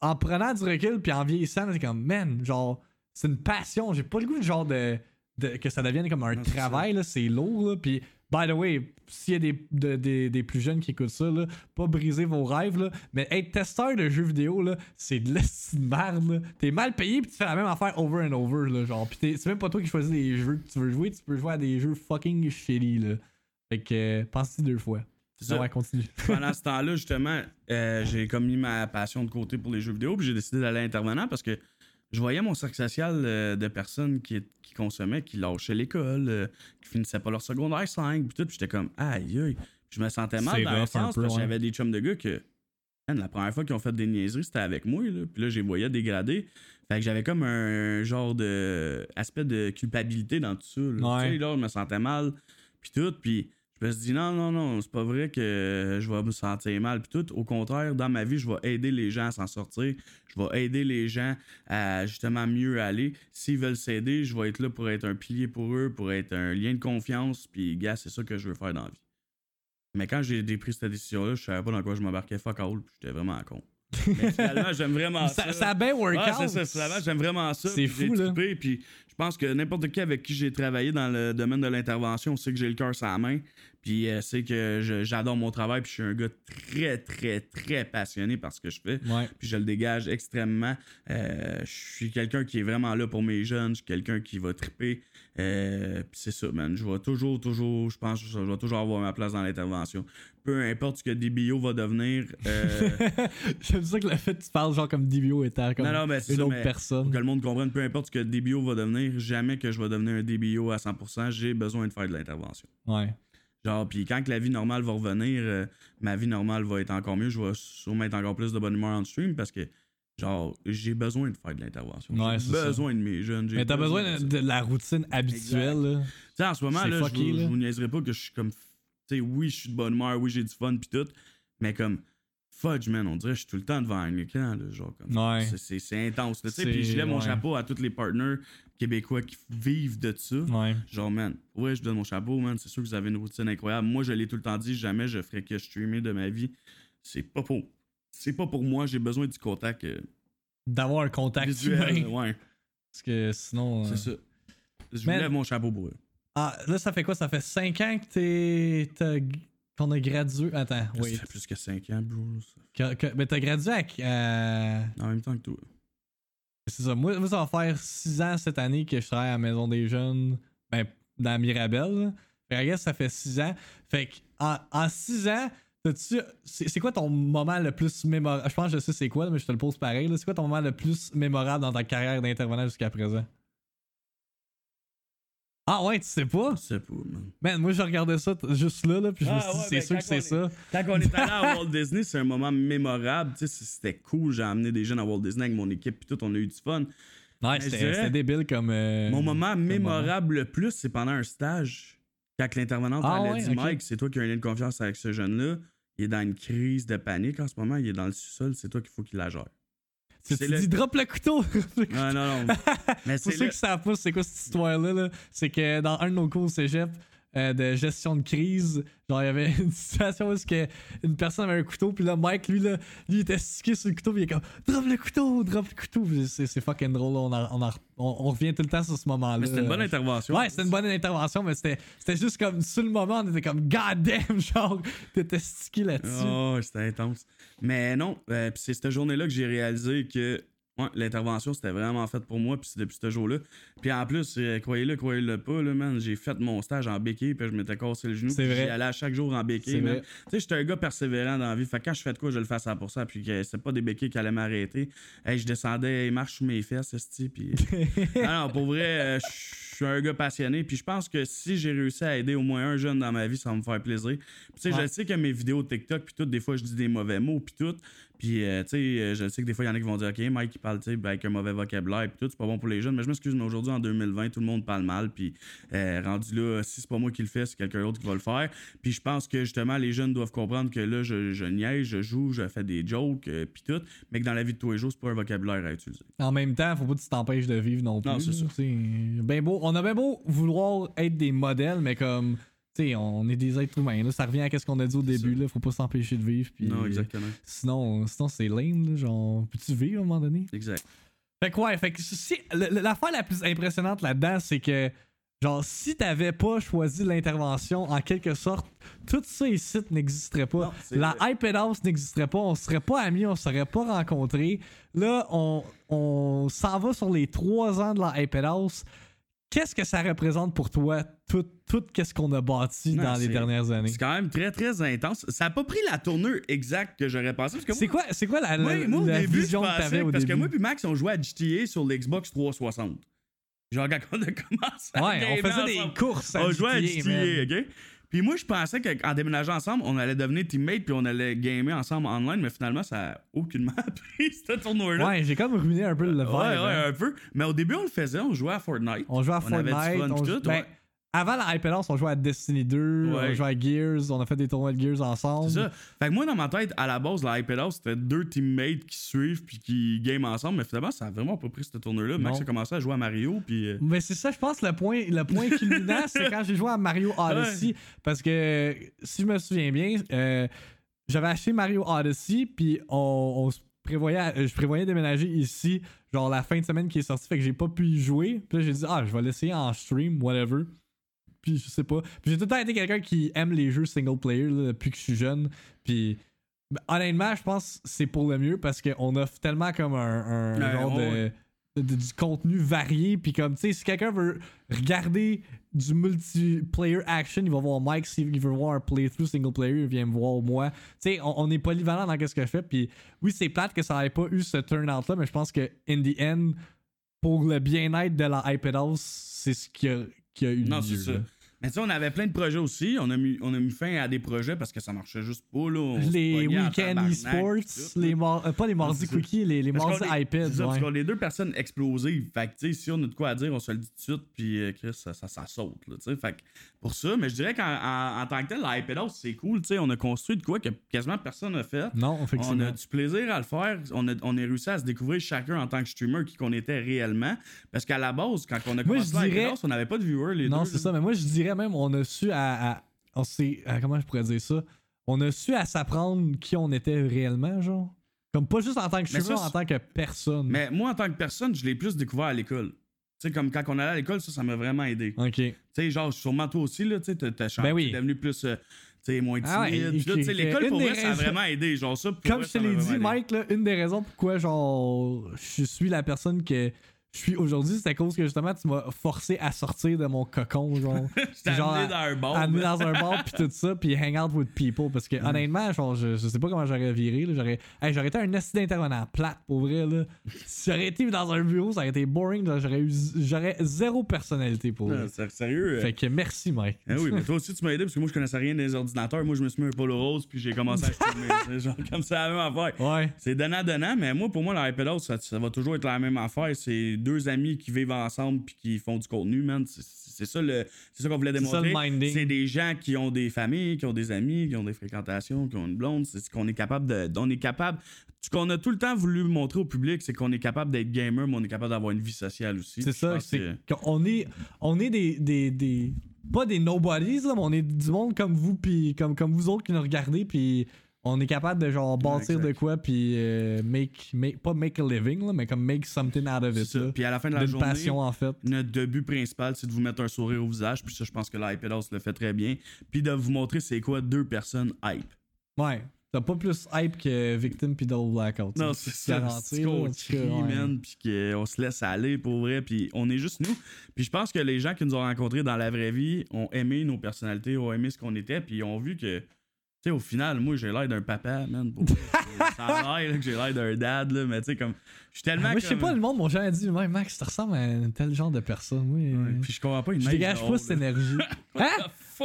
en prenant du recul puis en vieillissant, c'est comme, man, genre, c'est une passion. J'ai pas le goût de genre de, de- que ça devienne comme un Non, travail, là, c'est lourd là. Puis, by the way, s'il y a des, de- des, des plus jeunes qui écoutent ça, là, pas briser vos rêves, là, mais être testeur de jeux vidéo, là, c'est de [LAUGHS] là. T'es mal payé puis tu fais la même affaire over and over. Là, genre. Puis t'es- c'est même pas toi qui choisis les jeux que tu veux jouer, tu peux jouer à des jeux fucking shitty. Là. Fait que euh, pense-y deux fois. Ça. Ouais, continue. [LAUGHS] Pendant ce temps-là, justement, euh, j'ai comme mis ma passion de côté pour les jeux vidéo, puis j'ai décidé d'aller intervenant parce que je voyais mon cercle social euh, de personnes qui, qui consommaient, qui lâchaient l'école, euh, qui finissaient pas leur secondaire 5, puis tout, puis j'étais comme aïe aïe. Je me sentais mal dans un sens parce que j'avais des chums de gars que man, la première fois qu'ils ont fait des niaiseries, c'était avec moi, là. Puis là, je les voyais dégrader. Fait que j'avais comme un genre de aspect de culpabilité dans tout ça. là. Ouais. Tu sais, là, je me sentais mal, puis tout, puis je me suis dit, non, non, non, c'est pas vrai que je vais me sentir mal. Puis tout, au contraire, dans ma vie, je vais aider les gens à s'en sortir. Je vais aider les gens à justement mieux aller. S'ils veulent s'aider, je vais être là pour être un pilier pour eux, pour être un lien de confiance. Puis, gars, c'est ça que je veux faire dans la vie. Mais quand j'ai pris cette décision-là, je savais pas dans quoi je m'embarquais. Fuck all, puis j'étais vraiment con. Mais finalement, j'aime vraiment [LAUGHS] ça. Ça, ça a bien work Ouais, out. c'est ça, finalement, j'aime vraiment ça. C'est fou, là. trippé, Puis je pense que n'importe qui avec qui j'ai travaillé dans le domaine de l'intervention sait que j'ai le cœur la main. Puis euh, sait que j'adore mon travail. Puis je suis un gars très, très, très passionné par ce que je fais. Ouais. Puis je le dégage extrêmement. Euh, je suis quelqu'un qui est vraiment là pour mes jeunes. Je suis quelqu'un qui va triper. Euh, puis c'est ça, man. Je vais toujours, toujours, je pense que je vais toujours avoir ma place dans l'intervention. Peu importe ce que DBO va devenir. euh, [LAUGHS] J'aime ça que le fait que tu parles genre comme DBO étant comme Non, non, c'est une ça, autre mais personne. Pour que le monde comprenne, peu importe ce que DBO va devenir, jamais que je vais devenir un DBO à 100%, j'ai besoin de faire de l'intervention. Ouais. Genre, puis quand que la vie normale va revenir, euh, ma vie normale va être encore mieux, je vais sûrement être encore plus de bonne humeur en stream parce que, genre, j'ai besoin de faire de l'intervention. Ouais, j'ai c'est ça. besoin de mes jeunes. Mais t'as besoin ça. de, de la routine habituelle. Tu sais, en ce moment, là, je vous, là. je vous niaiserai pas que je suis comme. Tu sais, oui, je suis de bonne humeur, oui, j'ai du fun, pis tout. Mais comme. Fudge, man, on dirait que je suis tout le temps devant un écran, là, genre comme. Ouais. c'est- intense, là, tu sais. Puis je lève mon ouais. chapeau à tous les partners québécois qui vivent de ça. Ouais. Genre, man, ouais, je donne mon chapeau, man. C'est sûr que vous avez une routine incroyable. Moi, je l'ai tout le temps dit, jamais je ferais que streamer de ma vie. C'est pas pour. C'est pas pour moi, j'ai besoin du contact euh, D'avoir un contact visuel. humain. [LAUGHS] Ouais, Parce que sinon. euh, c'est ça. Je vous lève mon chapeau pour eux. Ah, là, ça fait quoi? Ça fait 5 ans que t'es. Qu'on a gradué. Attends, oui. Ça fait plus que 5 ans. Que, que- mais t'as gradué à. à- En même temps que toi. C'est ça. Moi, ça va faire 6 ans cette année que je travaille à la Maison des Jeunes. Ben, dans Mirabel. Fait guess, ça fait 6 ans. Fait que, en 6 ans, t'as-tu. C'est quoi ton moment le plus mémorable? Je pense que je sais c'est quoi, mais je te le pose pareil. C'est quoi ton moment le plus mémorable dans ta carrière d'intervenant jusqu'à présent? Ah ouais, tu sais pas? Je sais pas, man. Man, moi, je regardais ça t- juste là, là puis je me Ah suis dit, ouais, c'est ben, sûr quand que c'est on ça. Quand on est allé à [LAUGHS] Walt Disney, c'est un moment mémorable. Tu sais, c'était cool. J'ai amené des jeunes à Walt Disney avec mon équipe, puis tout, on a eu du fun. Ouais, je c'était dirais, c'était débile comme. euh, Mon moment comme mémorable le plus, c'est pendant un stage. Quand l'intervenante Ah elle a ouais, dit ok. Mike, c'est toi qui as un lien de confiance avec ce jeune-là. Il est dans une crise de panique en ce moment. Il est dans le sous-sol. C'est toi qu'il faut qu'il la gère. Tu le- dis drop le couteau! [LAUGHS] Non, non, non. Mais Pour ceux le- qui savent pas c'est quoi cette histoire-là, là, c'est que dans un de nos cours au cégep euh, de gestion de crise, genre il y avait [LAUGHS] une situation où une personne avait un couteau, puis là Mike, lui, là, lui il était stické sur le couteau, puis il est comme drop le couteau, drop le couteau. C'est fucking drôle, là, on, a- on, a- on- on revient tout le temps sur ce moment-là. Mais c'était une bonne intervention. Ouais, c'était une bonne intervention, mais c'était juste comme sur le moment, on était comme god damn, [LAUGHS] genre, t'étais stické là-dessus. Oh, c'était intense. Mais non, euh, puis c'est cette journée-là que j'ai réalisé que ouais, l'intervention, c'était vraiment fait pour moi, puis c'est depuis ce jour-là. Puis en plus, euh, croyez-le, croyez-le pas, là, man, j'ai fait mon stage en béquille, puis je m'étais cassé le genou. C'est vrai. J'y allais à chaque jour en béquille, man. Tu sais, j'étais un gars persévérant dans la vie. Fait que quand je fais de quoi, je le fais à 100%, puis que c'est pas des béquilles qui allaient m'arrêter. Hey, je descendais, il marche sous mes fesses, esti, puis... [LAUGHS] non, non, pour vrai, euh, je suis un gars passionné, puis je pense que si j'ai réussi à aider au moins un jeune dans ma vie, ça va me faire plaisir. Puis, tu sais, Ouais. je sais que mes vidéos TikTok, puis tout, des fois, je dis des mauvais mots, puis tout. Puis, euh, tu sais, euh, je sais que des fois, il y en a qui vont dire, OK, Mike, il parle, tu sais, ben, avec un mauvais vocabulaire, puis tout, c'est pas bon pour les jeunes. Mais je m'excuse, mais aujourd'hui, en 2020, tout le monde parle mal, puis euh, rendu là, si c'est pas moi qui le fais, c'est quelqu'un d'autre qui va le faire. Puis, je pense que, justement, les jeunes doivent comprendre que là, je, je niaise, je joue, je fais des jokes, euh, puis tout, mais que dans la vie de tous les jours, c'est pas un vocabulaire à utiliser. En même temps, faut pas que tu t'empêches de vivre non plus. Non, c'est ça. C'est ben beau. On a bien beau vouloir être des modèles, mais comme, tu sais, on est des êtres humains. Là. Ça revient à ce qu'on a dit au début. Là. Faut pas s'empêcher de vivre. Puis, non, exactement. Sinon, sinon c'est lame. Là. Genre, peux-tu vivre à un moment donné? Exact. Fait que ouais, fait que si, l'affaire la plus impressionnante là-dedans, c'est que, genre, si t'avais pas choisi l'intervention, en quelque sorte, tout ça ici n'existerait pas. Non, la vrai. iPad House n'existerait pas, on serait pas amis, on serait pas rencontrés. Là, on, on s'en va sur les trois ans de la iPad House. Qu'est-ce que ça représente pour toi, tout, tout qu'est-ce qu'on a bâti Non, dans les dernières années? C'est quand même très, très intense. Ça a pas pris la tournure exacte que j'aurais pensé. C'est quoi, c'est quoi la, moi, la- moi, au la début, vision que pensais- t'avais au Parce début? que moi puis Max, on jouait à GTA sur l'Xbox 360. Genre, quand on a commencé à ouais, on faisait des courses à On jouait à GTA, man. GTA, OK? Puis moi, je pensais qu'en déménageant ensemble, on allait devenir teammates puis on allait gamer ensemble online, mais finalement, ça a aucunement [LAUGHS] pris, ce tournoi-là. Ouais, j'ai comme ruiné un peu le vibe. ouais, ouais, hein. un peu. Mais au début, on le faisait, on jouait à Fortnite. On jouait à On avait du Fortnite. fun on pis tout, ben, ouais. Avant la Hyper House, on jouait à Destiny 2, Ouais. on jouait à Gears, on a fait des tournois de Gears ensemble. C'est ça. Fait que moi, dans ma tête, à la base, la Hyper House, c'était deux teammates qui suivent puis qui game ensemble. Mais finalement, ça a vraiment pas pris ce tournoi-là. Max a commencé à jouer à Mario. Puis. euh, Mais c'est ça, je pense, le point, le point [LAUGHS] culminant, c'est quand j'ai joué à Mario Odyssey. Parce que, si je me souviens bien, euh, j'avais acheté Mario Odyssey, puis on, on se prévoyait, euh, je prévoyais déménager ici, genre la fin de semaine qui est sortie, fait que j'ai pas pu y jouer. Puis là, j'ai dit, ah, je vais l'essayer en stream, whatever. Puis je sais pas. Puis j'ai tout le temps été quelqu'un qui aime les jeux single player là, depuis que je suis jeune. Puis ben, honnêtement, je pense que c'est pour le mieux parce qu'on offre tellement comme un, un Ouais, genre de, ouais. de- de- du contenu varié. Puis comme, tu sais, si quelqu'un veut regarder du multiplayer action, il va voir Mike. S'il veut voir un playthrough single player, il vient me voir moi. Tu sais, on, on est polyvalent dans ce que je fais. Puis oui, c'est plate que ça n'ait pas eu ce turn-out-là, mais je pense que, in the end, pour le bien-être de la iPad House, c'est ce qui a, qui a eu Non, lieu. c'est ça. Mais tu sais, on avait plein de projets aussi. On a, mis, on a mis fin à des projets parce que ça marchait juste pas. Là. On les puis e-sports, les euh, pas les mardis quickies, les, les mardis qu'on est- iPad. c'est ça, parce ouais. qu'on est deux personnes explosives. Fait que, tu sais, si on a de quoi à dire, on se le dit tout de suite, puis euh, Chris, ça, ça, ça saute, là, tu sais. Fait que, pour ça, mais je dirais qu'en en, en tant que tel, la iPad House, c'est cool, tu sais. On a construit de quoi que quasiment personne n'a fait. Non, On effectivement. a du plaisir à le faire. On a, on a réussi à se découvrir chacun en tant que streamer qui qu'on était réellement. Parce qu'à la base, quand on a Moi, commencé je la dirais- on n'avait pas de viewers, les deux. Non, c'est ça, mais moi je dirais même, on a su à. à- on sait, à- comment je pourrais dire ça? On a su à s'apprendre qui on était réellement, genre. Comme pas juste en tant que ça, en tant que personne. Mais moi, en tant que personne, je l'ai plus découvert à l'école. Tu sais, comme quand on allait à l'école, ça, ça m'a vraiment aidé. Ok. Tu sais, genre, sûrement toi aussi, là, tu sais, t'as- changé, Ben oui. t'es devenu plus, euh, tu sais, moins timide. Ah ouais, l'école, pour vrai, ça a vraiment aidé. Genre, ça, pour Comme vrai, je te l'ai dit, aidé. Mike, là, une des raisons pourquoi genre je suis la personne que je suis aujourd'hui, c'est à cause que justement tu m'as forcé à sortir de mon cocon, genre. [LAUGHS] Je genre, amené dans un bar. amené dans un bar puis tout ça puis hang out with people parce que honnêtement genre je, je sais pas comment j'aurais viré j'aurais hey, été un accident intervenant plate pour vrai là si j'aurais été dans un bureau ça aurait été boring genre, j'aurais eu j'aurais zéro personnalité pour vrai. Sérieux? euh, fait que merci Mike Ah oui, mais [LAUGHS] toi aussi, tu m'as aidé parce que moi, je connaissais rien des ordinateurs. Moi, je me suis mis un polo rose puis j'ai commencé à [LAUGHS] genre comme ça, la même affaire. ouais C'est donnant-donnant, mais moi, pour moi, la iPad House, ça, ça va toujours être la même affaire. C'est deux amis qui vivent ensemble puis qui font du contenu, man. C'est- ça, le- c'est ça qu'on voulait démontrer. C'est des gens qui ont des familles, qui ont des amis, qui ont des fréquentations, qui ont une blonde. C'est ce qu'on est capable de. On est capable. Ce qu'on a tout le temps voulu montrer au public, c'est qu'on est capable d'être gamer, mais on est capable d'avoir une vie sociale aussi. c'est ça c'est que- qu'on est on est des, des, des pas des nobodies là, mais on est du monde comme vous puis comme comme vous autres qui nous regardez puis on est capable de genre bâtir de quoi puis euh, make, make pas make a living là, mais comme make something out of it ça. là. Puis à la fin de la journée, passion en fait Notre but principal, c'est de vous mettre un sourire au visage. Puis ça, je pense que l'iPad House le fait très bien. Puis de vous montrer c'est quoi deux personnes hype. ouais t'as pas plus hype que Victim puis Double Blackout Non, c'est ça. C'est qu'on crie, man, puis qu'on se laisse aller pour vrai, puis on est juste nous. Puis je pense que les gens qui nous ont rencontrés dans la vraie vie ont aimé nos personnalités, ont aimé ce qu'on était, puis ils ont vu que, tu sais, au final, moi, j'ai l'air d'un papa, man. Pour. [LAUGHS] Ça a l'air que j'ai l'air d'un dad, là, mais tu sais, comme, je suis tellement. moi je sais comme- pas le monde m'a jamais dit Max tu ressembles à un tel genre de personne oui Ouais, Puis je comprends pas une je dégage pas cette énergie [LAUGHS] hein?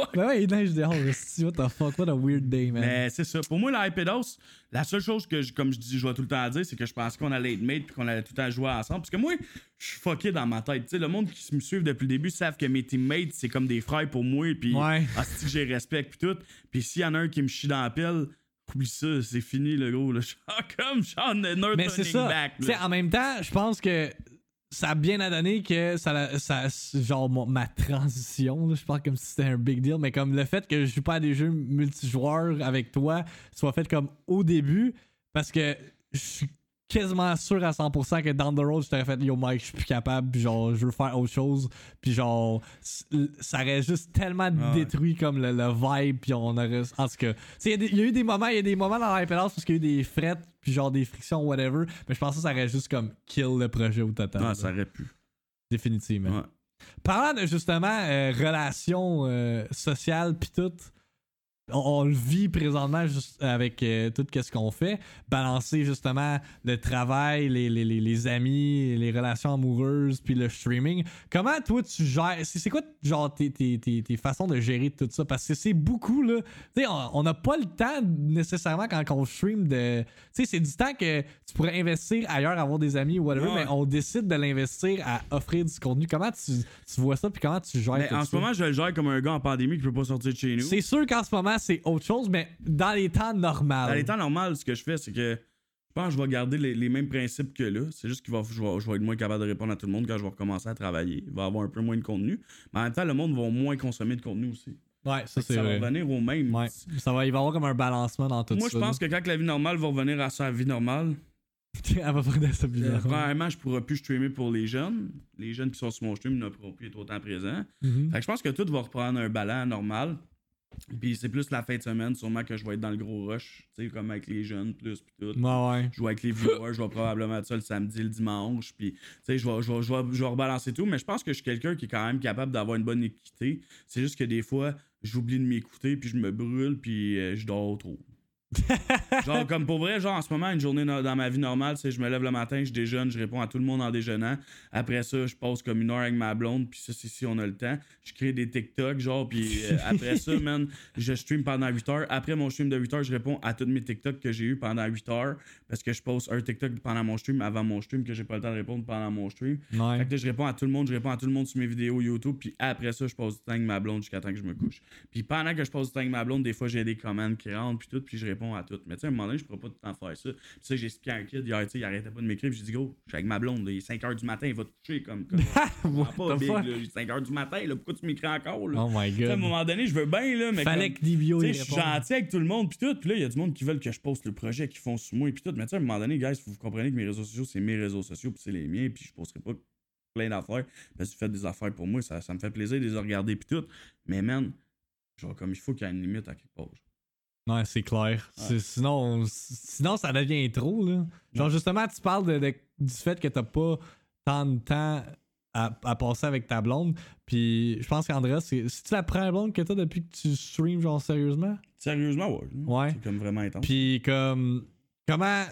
Fuck? ben ouais il neige dehors esti, what the fuck what a weird day man Mais c'est ça. Pour moi, l'iPad House, la seule chose que, je- comme je dis, je vois tout le temps à dire, c'est que je pensais qu'on allait être mate puis qu'on allait tout le temps jouer ensemble. Parce que moi, je suis fucké dans ma tête. Tu sais, le monde qui me suit depuis le début savent que mes teammates, c'est comme des frères pour moi. Puis, Ouais. ah, c'est que j'ai respect puis tout. Puis s'il y en a un qui me chie dans la pelle, oublie ça, c'est fini, le gros. Là. [LAUGHS] Je comme Mais c'est turning ça. back. Là. en même temps, je pense que ça a bien à donner que ça, ça genre ma transition, là, je parle comme si c'était un big deal, mais comme le fait que je joue pas à des jeux multijoueurs avec toi soit fait comme au début, parce que je suis quasiment sûr à 100% que down the road, je t'aurais fait Yo Mike, je suis plus capable, puis genre, je veux faire autre chose, puis genre, ça aurait juste tellement Ah ouais. détruit comme le, le vibe, puis on aurait. En tout cas, tu sais, il y a y, eu des moments, il y a des moments dans parce qu'il y a eu des frettes, puis genre des frictions, whatever, mais je pense que ça aurait juste comme kill le projet au total. Ah, ça aurait pu. Définitivement. Ouais. Parlant de justement euh, relations euh, sociales, puis tout, on, on le vit présentement juste avec euh, tout ce qu'on fait, balancer justement le travail, les, les, les, les amis, les relations amoureuses, puis le streaming. Comment toi tu gères C'est quoi genre tes, tes, tes, tes façons de gérer tout ça? Parce que c'est beaucoup là. Tu sais, on n'a pas le temps nécessairement quand on stream de. Tu sais, c'est du temps que tu pourrais investir ailleurs, avoir des amis ou whatever, Ouais. mais on décide de l'investir à offrir du contenu. Comment tu, tu vois ça puis comment tu gères Mais tout en ce moment, je le gère comme un gars en pandémie qui peut pas sortir de chez nous. C'est sûr qu'en ce moment, c'est autre chose, mais dans les temps normaux. Dans les temps normaux, ce que je fais, c'est que je pense que je vais garder les, les mêmes principes que là. C'est juste que je vais, je vais être moins capable de répondre à tout le monde quand je vais recommencer à travailler. Il va y avoir un peu moins de contenu. Mais en même temps, le monde va moins consommer de contenu aussi. Ouais, ça c'est ça va revenir au même. Ouais. Ça va, il va y avoir comme un balancement dans tout Moi, ça. je pense que quand la vie normale va revenir à sa vie normale, [LAUGHS] à peu près de ça, euh, bizarre. premièrement, je pourrai plus streamer pour les jeunes. Les jeunes qui sont sur mon stream ne pourront plus être autant présents. Mhm. Fait que je pense que tout va reprendre un ballon normal. Puis c'est plus la fin de semaine, sûrement que je vais être dans le gros rush, tu sais, comme avec les jeunes, plus, puis tout. Ouais, ouais. Je joue avec les viewers, je vais probablement être ça le samedi, le dimanche, puis tu sais, je vais, je, vais, je, vais, je vais rebalancer tout, mais je pense que je suis quelqu'un qui est quand même capable d'avoir une bonne équité. C'est juste que des fois, j'oublie de m'écouter, puis je me brûle, puis euh, je dors trop. [LAUGHS] genre, comme pour vrai, genre en ce moment, une journée no- dans ma vie normale, c'est je me lève le matin, je déjeune, je réponds à tout le monde en déjeunant. Après ça, je passe comme une heure avec ma blonde, puis ça, c'est si on a le temps. Je crée des TikTok, genre, puis euh, [LAUGHS] après ça, man, je stream pendant 8 heures. Après mon stream de 8 heures, je réponds à tous mes TikTok que j'ai eu pendant 8 heures, parce que je poste un TikTok pendant mon stream, avant mon stream, que j'ai pas le temps de répondre pendant mon stream. Ouais. Fait que là, je réponds à tout le monde, je réponds à tout le monde sur mes vidéos YouTube, puis après ça, je passe du temps avec ma blonde jusqu'à temps que je me couche. Puis pendant que je passe du temps avec ma blonde, des fois, j'ai des commandes qui rentrent, puis tout, puis je réponds à tout. Mais tu sais, à un moment donné, je pourrais pas tout le temps faire ça. Puis ça, j'ai expliqué à un kid hier, tu il arrêtait pas de m'écrire, puis j'ai dit, go, je suis avec ma blonde, là, il est 5 h du matin, il va te coucher comme. comme [LAUGHS] pas big, fuck? là, il est 5 h du matin, là, pourquoi tu m'écris encore, là? Oh my Tu sais, à un god. moment donné, je veux bien, là, mais. Fallait comme- que tu sais, je suis gentil avec tout le monde, puis tout. Puis là, il y a du monde qui veulent que je poste le projet, qui font sous moi, puis tout. Mais tu sais, à un moment donné, guys, vous comprenez que mes réseaux sociaux, c'est mes réseaux sociaux, puis c'est les miens, puis je posterai pas plein d'affaires. Parce que vous faites des affaires pour moi, ça, ça me fait plaisir de les regarder, puis tout. Mais man, genre, comme il faut qu'il y ait une limite à quelque part. Ouais, c'est clair. Sinon, sinon, ça devient trop, là. Genre, Ouais. justement, tu parles de- de- du fait que t'as pas tant de temps à, à passer avec ta blonde. Puis, je pense qu'Andrea, c'est c'est-tu la première blonde que t'as depuis que tu streams, genre, sérieusement? Sérieusement, ouais. Ouais. C'est comme vraiment intense. Puis, comme, comment.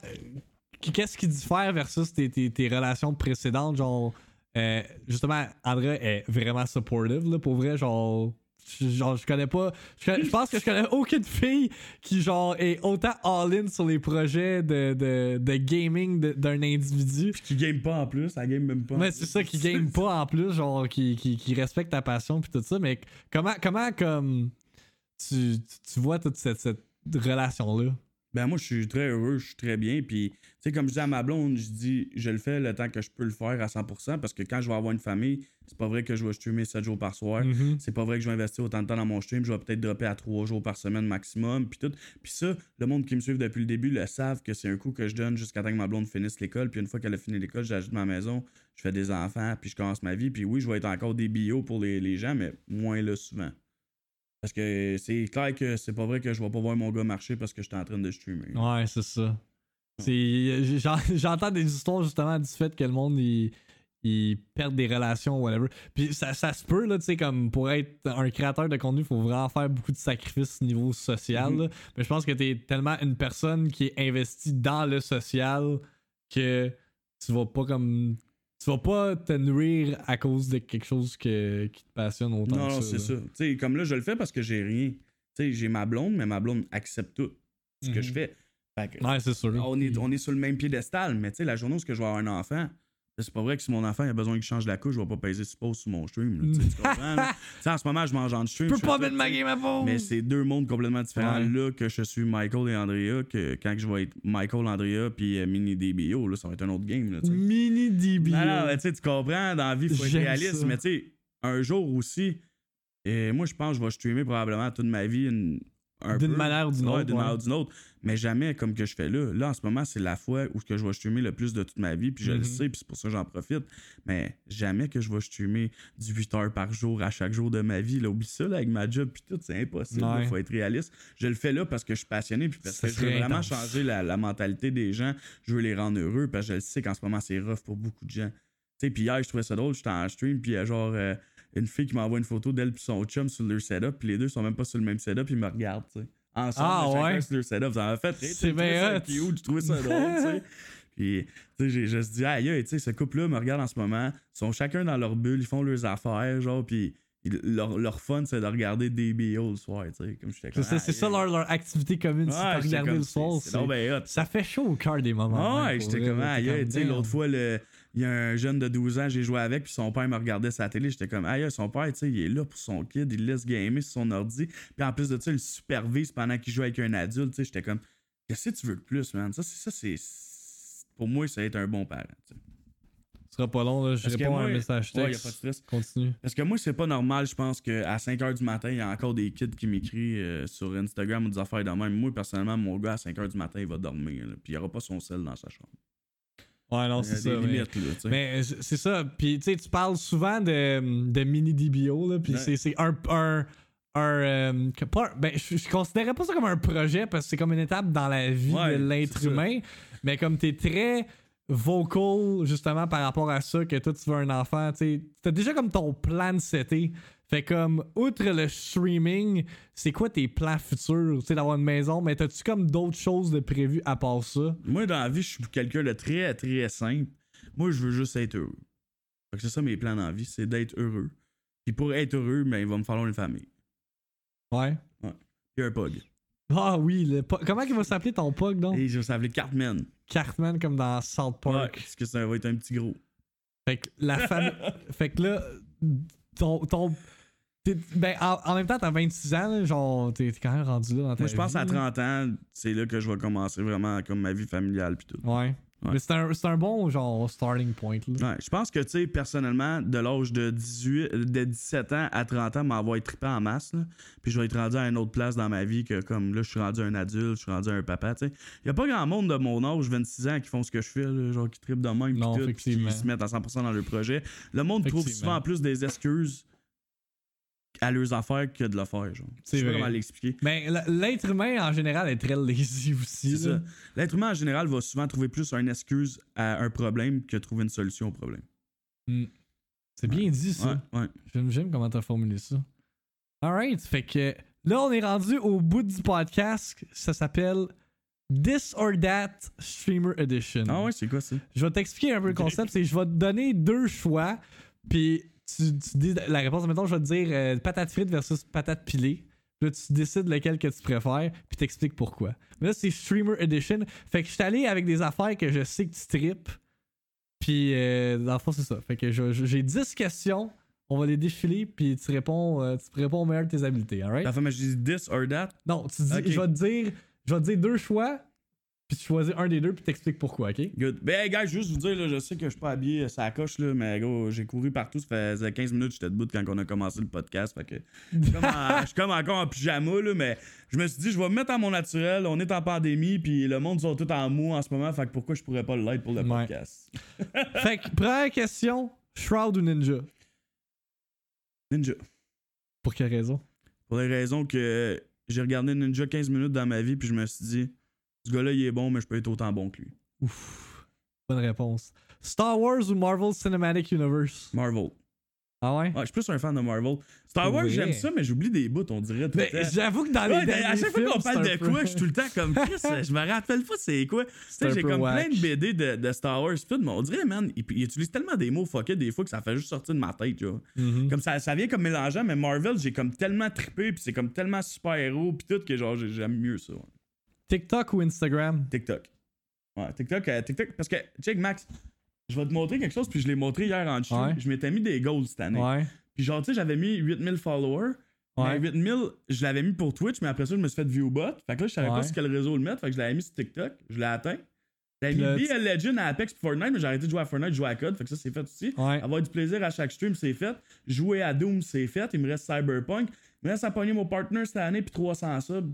Qu'est-ce qui diffère versus tes, tes, tes relations précédentes? Genre, euh, justement, Andrea est vraiment supportive, là, pour vrai, genre. Genre, je connais pas. Je, connais- je pense que je connais aucune fille qui, genre, est autant all-in sur les projets de, de, de gaming d'un individu. Puis qui game pas en plus, elle game même pas. Mais c'est ça qui game pas en plus, genre, qui, qui, qui respecte ta passion puis tout ça. Mais comment, comment comme, tu, tu- tu vois toute cette, cette relation-là? Ben moi, je suis très heureux, je suis très bien. Puis, tu sais, comme je dis à ma blonde, je dis, je le fais le temps que je peux le faire à 100%. Parce que quand je vais avoir une famille, c'est pas vrai que je vais streamer 7 jours par soir. Mhm. C'est pas vrai que je vais investir autant de temps dans mon stream. Je vais peut-être dropper à 3 jours par semaine maximum. Puis tout. Puis ça, le monde qui me suit depuis le début le savent que c'est un coup que je donne jusqu'à temps que ma blonde finisse l'école. Puis une fois qu'elle a fini l'école, j'ajoute ma maison, je fais des enfants, puis je commence ma vie. Puis oui, je vais être encore des bio pour les, les gens, mais moins là souvent. Parce que c'est clair que c'est pas vrai que je vais pas voir mon gars marcher parce que je suis en train de streamer. Ouais, c'est ça. [LAUGHS] J'entends des histoires justement du fait que le monde il, il perd des relations whatever. Puis ça, ça se peut là, tu sais comme pour être un créateur de contenu, il faut vraiment faire beaucoup de sacrifices niveau social. Mhm. là. Mais je pense que t'es tellement une personne qui est investie dans le social que tu vas pas comme tu vas pas te nourrir à cause de quelque chose que, qui te passionne autant Non, que non, ça. c'est là. ça. Comme là, je le fais parce que j'ai rien. Tu sais, j'ai ma blonde, mais ma blonde accepte tout ce que Mhm. je fais. Fait que, Ouais, c'est sûr. on, est, on est sur le même piédestal, mais tu sais, la journée où je vais avoir un enfant, c'est pas vrai que si mon enfant a besoin qu'il change la couche, je vais pas peser suppose sur mon stream. là, tu [LAUGHS] comprends? là? En ce moment, je mange en stream. Je peux pas mettre ma game à fond. Mais c'est deux mondes complètement différents. Ouais. Là, que je suis Michael et Andrea, que quand je vais être Michael, Andrea, puis euh, Mini DBO, là, ça va être un autre game. Là. Mini DB. Non, non, mais tu comprends, dans la vie, il faut être réaliste. ça. Mais tu sais, un jour aussi, et moi, je pense que je vais streamer probablement toute ma vie une- un D'une manière ou d'une Ouais, autre, d'une ouais. manière ou d'une autre. Mais jamais comme que je fais là. Là, en ce moment, c'est la fois où que je vais streamer le plus de toute ma vie. Puis je le sais, puis c'est pour ça que j'en profite. Mais jamais que je vais streamer du 8 heures par jour à chaque jour de ma vie. Là, oublie ça là, avec ma job, puis tout, c'est impossible. Il Ouais. faut être réaliste. Je le fais là parce que je suis passionné, puis parce Ça que je veux vraiment changer la, la mentalité des gens. Je veux les rendre heureux, parce que je le sais qu'en ce moment, c'est rough pour beaucoup de gens. Tu sais, puis hier, je trouvais ça drôle, j'étais en stream, puis euh, genre, euh, une fille qui m'envoie une photo d'elle puis son chum sur leur setup, puis les deux sont même pas sur le même setup, ils me regardent, tu sais. Ensemble, Ah, chacun ouais? sur leur setup. Ça m'a fait rire, C'est bien hot. trouvé ça drôle, tu sais. [LAUGHS] Puis, tu sais, j'ai- je me dit, aïe, tu sais, ce couple-là me regarde en ce moment. Ils sont chacun dans leur bulle, ils font leurs affaires, genre, puis leur, leur fun, c'est de regarder des BO le soir, tu sais. Comme j'étais C'est ça, c'est leur, leur activité commune, c'est de regarder le soir. C'est c'est-. Ça fait chaud au cœur des moments. Ah ouais, j'étais comme, aïe, tu sais, l'autre fois, le- il y a un jeune de 12 ans, j'ai joué avec, puis son père me regardait sa télé, j'étais comme, aïe, son père, tu sais, il est là pour son kid, il laisse gamer sur son ordi, puis en plus de ça, il supervise pendant qu'il joue avec un adulte, tu sais, j'étais comme, qu'est-ce que tu veux de plus, man? Ça, c'est, ça, c'est, pour moi, ça va être un bon parent, tu sais. Ce sera pas long, là. Je Parce réponds à un message Ouais, y a texte. pas de stress. Continue. Parce que moi, c'est pas normal, je pense qu'à 5h du matin, il y a encore des kids qui m'écrivent euh, sur Instagram ou des affaires de même. Moi, personnellement, mon gars, à 5h du matin, il va dormir, là, puis il aura pas son sel dans sa chambre. Ouais, non, a c'est des ça. mais- limites, là, tu sais. Mais c'est ça. Puis, tu sais, tu parles souvent de, de mini DBO, là. Puis, Ouais. c'est- un. un, un euh, pas- ben, je, je considérais pas ça comme un projet parce que c'est comme une étape dans la vie Ouais, de l'être ça. humain. Mais comme t'es très vocal, justement, par rapport à ça, que toi, tu veux un enfant, tu sais, t'as déjà comme ton plan de seté. Fait comme, outre le streaming, c'est quoi tes plans futurs? Tu sais, d'avoir une maison, mais t'as-tu comme d'autres choses de prévues à part ça? Moi, dans la vie, je suis quelqu'un de très, très simple. Moi, je veux juste être heureux. Fait que c'est ça mes plans dans la vie, c'est d'être heureux. Puis pour être heureux, ben, il va me falloir une famille. Ouais. Puis un pug. Ah oui, le po- comment il va s'appeler ton pug, donc? Et je vais s'appeler Cartman. Cartman comme dans South Ouais, Park. parce que ça va être un petit gros. Fait que la famille. [LAUGHS] fait que là, ton. ton ben, en, en même temps, t'as 26 ans, là, genre, t'es quand même rendu là dans ta Moi, je pense vie, à là. 30 ans, c'est là que je vais commencer vraiment comme ma vie familiale puis tout. Ouais. Ouais. Mais c'est un, c'est un bon, genre, starting point, là. Ouais, je pense que, tu sais, personnellement, de l'âge de 18, de 17 ans à 30 ans, m'envoie triper en masse, là. Puis je vais être rendu à une autre place dans ma vie que, comme là, je suis rendu un adulte, je suis rendu un papa, tu sais. Y a pas grand monde de mon âge, 26 ans, qui font ce que je fais, là, genre qui trippent de même, puis qui se mettent à 100% dans le projet. Le monde trouve souvent plus des excuses à leurs affaires que de le faire, genre. C'est Je sais pas comment l'expliquer. Mais l'être humain, en général, est très lazy aussi, C'est ça. L'être humain, en général, va souvent trouver plus une excuse à un problème que trouver une solution au problème. Hmm. C'est bien dit, ça. Ouais, ouais. J'aime, j'aime comment t'as formulé ça. Alright, fait que là, on est rendu au bout du podcast. Ça s'appelle This or That Streamer Edition. Ah ouais, c'est quoi ça? Je vais t'expliquer un peu le concept. C'est je vais te donner deux choix, puis tu, tu dis la réponse. Mettons, je vais te dire euh, patate frite versus patate pilée. Là, tu décides lequel que tu préfères, puis t'expliques pourquoi. Mais là, c'est Streamer Edition. Fait que je suis allé avec des affaires que je sais que tu tripes. Puis, euh, dans le fond, c'est ça. Fait que j'ai 10 questions. On va les défiler, puis tu réponds, euh, tu réponds au meilleur de tes habiletés, alright? La femme, je dis this or that. Non, tu dis, Ok. je vais te dire, je vais te dire deux choix, puis tu choisis un des deux, puis t'expliques pourquoi, ok? Good. Ben, hey, guys, juste vous dire, là, je sais que je suis pas habillé à sa coche, là, mais gros, j'ai couru partout. Ça faisait 15 minutes que j'étais debout quand on a commencé le podcast. Fait que je suis comme, en- [LAUGHS] je suis comme encore en pyjama, là, mais je me suis dit, je vais me mettre à mon naturel. On est en pandémie, puis le monde sont tout en mou en ce moment. Fait que pourquoi je pourrais pas l'être pour le Ouais. podcast? [LAUGHS] fait que, première question, Shroud ou Ninja? Ninja. Pour quelle raison? Pour les raisons que j'ai regardé Ninja 15 minutes dans ma vie, puis je me suis dit, ce gars-là, il est bon, mais je peux être autant bon que lui. Ouf. Bonne réponse. Star Wars ou Marvel Cinematic Universe? Marvel. Ah ouais? Ouais, je suis plus un fan de Marvel. Star Wars, Ouais. j'aime ça, mais j'oublie des bouts, on dirait. tout Mais j'avoue que dans Ouais, les ben, à chaque fois qu'on parle de quoi, je suis tout le temps comme Chris, [LAUGHS] je me rappelle pas c'est quoi. Tu sais, j'ai comme whack. plein de BD de, de Star Wars, tout, mais on dirait, man, il, il utilise tellement des mots fuckés des fois que ça fait juste sortir de ma tête, tu vois. Mhm. Comme ça, ça vient comme mélangeant, mais Marvel, j'ai comme tellement trippé, puis c'est comme tellement super-héros, pis tout, que genre, j'ai- j'aime mieux ça. ouais. TikTok ou Instagram? TikTok. Ouais, TikTok, euh, TikTok, parce que, check, Max, je vais te montrer quelque chose, puis je l'ai montré hier en. Ouais. Je m'étais mis des goals cette année. Ouais. Puis genre, tu sais, j'avais mis 8000 followers. Ouais. Mais 8000, je l'avais mis pour Twitch, mais après ça, je me suis fait viewbot. Fait que là, je savais pas sur quel réseau le mettre. Fait que je l'avais mis sur TikTok. Je l'ai atteint. J'avais mis BL Legend à Apex Fortnite, mais j'ai arrêté de jouer à Fortnite, je jouais à Code. Fait que ça, c'est fait aussi. Ouais. Avoir du plaisir à chaque stream, c'est fait. Jouer à Doom, c'est fait. Il me reste Cyberpunk. Il me reste à pogner mon partner cette année, puis 300 subs.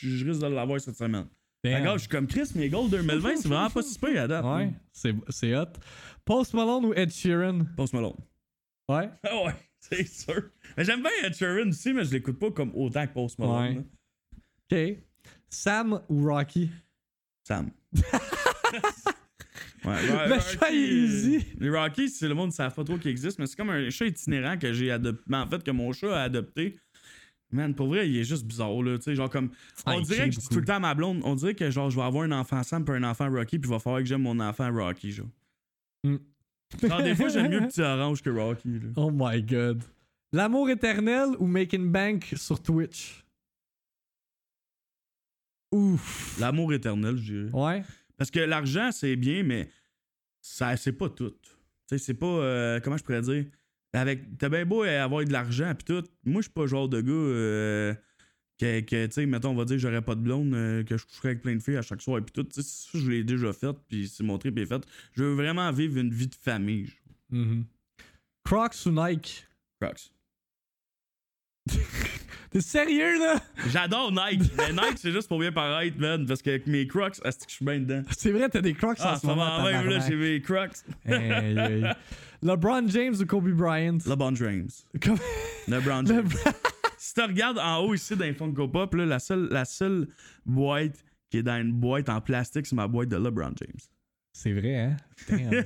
Je risque de l'avoir cette semaine. Gars, je suis comme Chris, mes goals 2020, c'est vraiment pas si pire à date. Ouais, c'est, c'est hot. Post Malone ou Ed Sheeran? Post Malone. Ouais. [LAUGHS] Ah ouais, c'est sûr. Mais j'aime bien Ed Sheeran aussi, mais je l'écoute pas comme autant que Post Malone. Ouais. Ok. Sam ou Rocky? Sam. [LAUGHS] Ouais, Le chat easy. Les Rockies, c'est le monde ne savent pas trop qu'ils existent, mais c'est comme un chat itinérant que j'ai adopté. Mais en fait, que mon chat a adopté. Man, pour vrai, il est juste bizarre, là. Tu sais, genre comme. On Ah, dirait que je dis tout le temps à ma blonde, on dirait que genre, je vais avoir un enfant Sam puis un enfant Rocky, puis il va falloir que j'aime mon enfant Rocky, genre. Mm. Genre, des fois, j'aime mieux [LAUGHS] Petit Orange que Rocky, là. Oh my god. L'amour éternel ou Making Bank sur Twitch? Ouf. L'amour éternel, je dirais. Ouais. Parce que l'argent, c'est bien, mais ça, c'est pas tout. Tu sais, c'est pas. euh, comment je pourrais dire? Avec, t'as bien beau avoir de l'argent pis tout. Moi, je suis pas le genre de gars euh, que, que, tu sais, mettons, on va dire, j'aurais pas de blonde, euh, que je coucherais avec plein de filles à chaque soir et puis tout. Tu sais, ça, je l'ai déjà fait, puis c'est mon trip est fait. Je veux vraiment vivre une vie de famille. Mhm. Crocs ou Nike? Crocs. [LAUGHS] T'es sérieux là? J'adore Nike, mais Nike, c'est juste pour bien paraître, man, parce qu'avec mes Crocs, est-ce que je suis bien dedans? C'est vrai, t'as des Crocs Ah, en ce moment. même, là, j'ai mes Crocs. Aïe, aïe. [LAUGHS] LeBron James ou Kobe Bryant? LeBron James. Comme- LeBron [LAUGHS] James. Si tu regardes en haut ici dans les Funko Pop, là, la, seule, la seule boîte qui est dans une boîte en plastique, c'est ma boîte de LeBron James. C'est vrai, hein? Damn.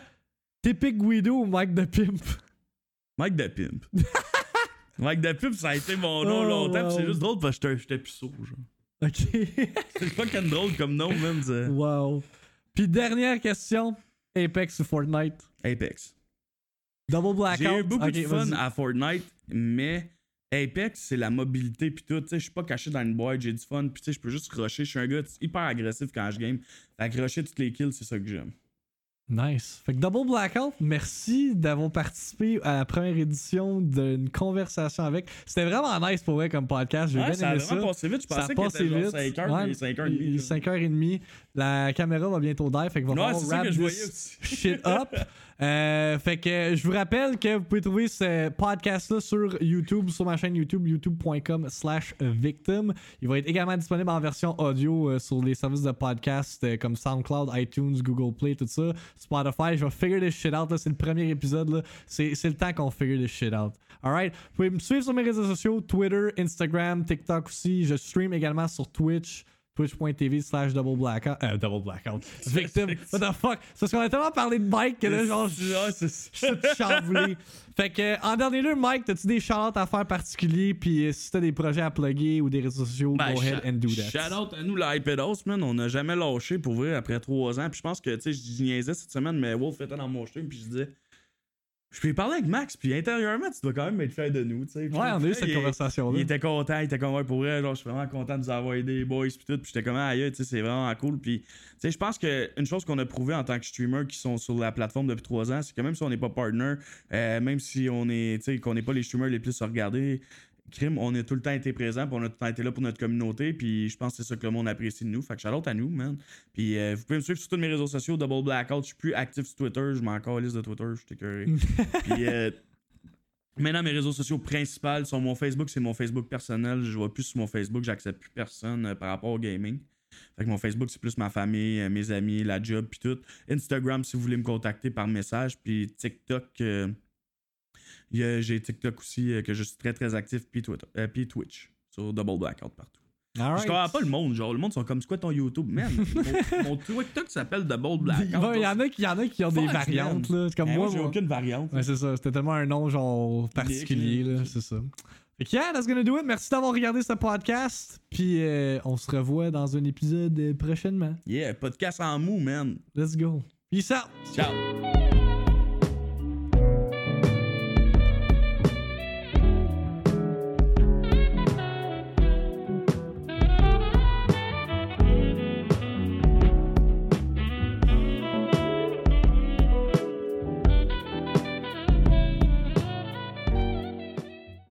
[LAUGHS] Typique Guido ou Mike the Pimp? Mike the Pimp. [LAUGHS] Mike the Pimp, ça a été mon nom Oh, longtemps, pis c'est wow. juste drôle parce que j'étais- puceau. Genre. Ok. C'est pas qu'un drôle comme nom, même. wow. Puis dernière question. Apex ou Fortnite? Apex. Double blackout. J'ai eu beaucoup de fun à Fortnite, mais Apex, c'est la mobilité pis tout. Tu sais, je suis pas caché dans une boîte, j'ai du fun, pis tu sais, je peux juste rusher. Je suis un gars hyper agressif quand je game. Fait que rusher toutes les kills, c'est ça que j'aime. Nice. Fait que Double Blackout, merci d'avoir participé à la première édition d'une conversation avec. C'était vraiment nice pour vrai comme podcast. J'ai Ouais, bien ça a vraiment ça. passé vite. Je Ça a pensais passé vite. 5 heures, Ouais, mais 5 heures et demie. il- genre. 5h30. La caméra va bientôt dive, fait que va Ouais, falloir wrap this shit up. [LAUGHS] Euh, fait que je vous rappelle que vous pouvez trouver ce podcast-là sur YouTube, sur ma chaîne YouTube, youtube.com slash victim. Il va être également disponible en version audio euh, sur les services de podcast euh, comme SoundCloud, iTunes, Google Play, tout ça. Spotify, je vais figure this shit out. C'est le premier épisode. c'est le temps qu'on figure this shit out. Alright? Vous pouvez me suivre sur mes réseaux sociaux, Twitter, Instagram, TikTok aussi. Je stream également sur Twitch twitch.tv slash double blackout. Euh, double blackout. [LAUGHS] Victim. What the fuck? C'est parce qu'on a tellement parlé de Mike que là, genre, je suis [LAUGHS] chamboulé. Fait que, en dernier lieu, Mike, t'as-tu des shout à faire particuliers? Puis euh, si t'as des projets à plugger ou des réseaux sociaux, Ben, go ahead and do that. Shout out à nous, la iPedos, man. On n'a jamais lâché pour vrai après trois ans. Puis je pense que, tu sais, je niaisais cette semaine, mais Wolf était dans mon stream. Puis je disais, je lui ai parlé avec Max. Puis intérieurement, tu dois quand même être fier de nous, tu sais. Puis Ouais, on a eu cette conversation-là. Il était content, il était content pour vrai. Genre, je suis vraiment content de nous avoir aidé, les boys. Puis tout. Puis j'étais comme, aïe, tu sais, c'est vraiment cool. Puis, tu sais, je pense qu'une chose qu'on a prouvé en tant que streamer qui sont sur la plateforme depuis trois ans, c'est que même si on n'est pas partner, euh, même si on est, tu sais, qu'on n'est pas les streamers les plus regardés, crime, on a tout le temps été présent, puis on a tout le temps été là pour notre communauté, puis je pense que c'est ça que le monde apprécie de nous. Fait que shout à nous, man. Puis euh, vous pouvez me suivre sur tous mes réseaux sociaux, Double Blackout. Je suis plus actif sur Twitter, je m'en calisse de Twitter, je suis écœuré. [LAUGHS] puis euh, maintenant, mes réseaux sociaux principaux sont mon Facebook, c'est mon Facebook personnel. Je vois plus sur mon Facebook, j'accepte plus personne euh, par rapport au gaming. Fait que mon Facebook, c'est plus ma famille, mes amis, la job, puis tout. Instagram, si vous voulez me contacter par message, puis TikTok. J'ai TikTok aussi, euh, que je suis très très actif, puis Twitter, euh, puis Twitch, sur Double Blackout partout. Alright. Je comprends pas le monde, genre, le monde sont comme, c'est quoi ton YouTube? Man, [LAUGHS] mon, mon TikTok s'appelle Double Blackout. Il y en a qui, y en a qui ont des variantes, là. Comme Ben, moi, moi, j'ai aucune variante. Ouais, c'est ça. C'était tellement un nom, genre, particulier, là. C'est ça. Fait que, yeah, that's gonna do it. Merci d'avoir regardé ce podcast. Puis, euh, on se revoit dans un épisode prochainement. Yeah, podcast en mou, man. Let's go. Peace out. Ciao.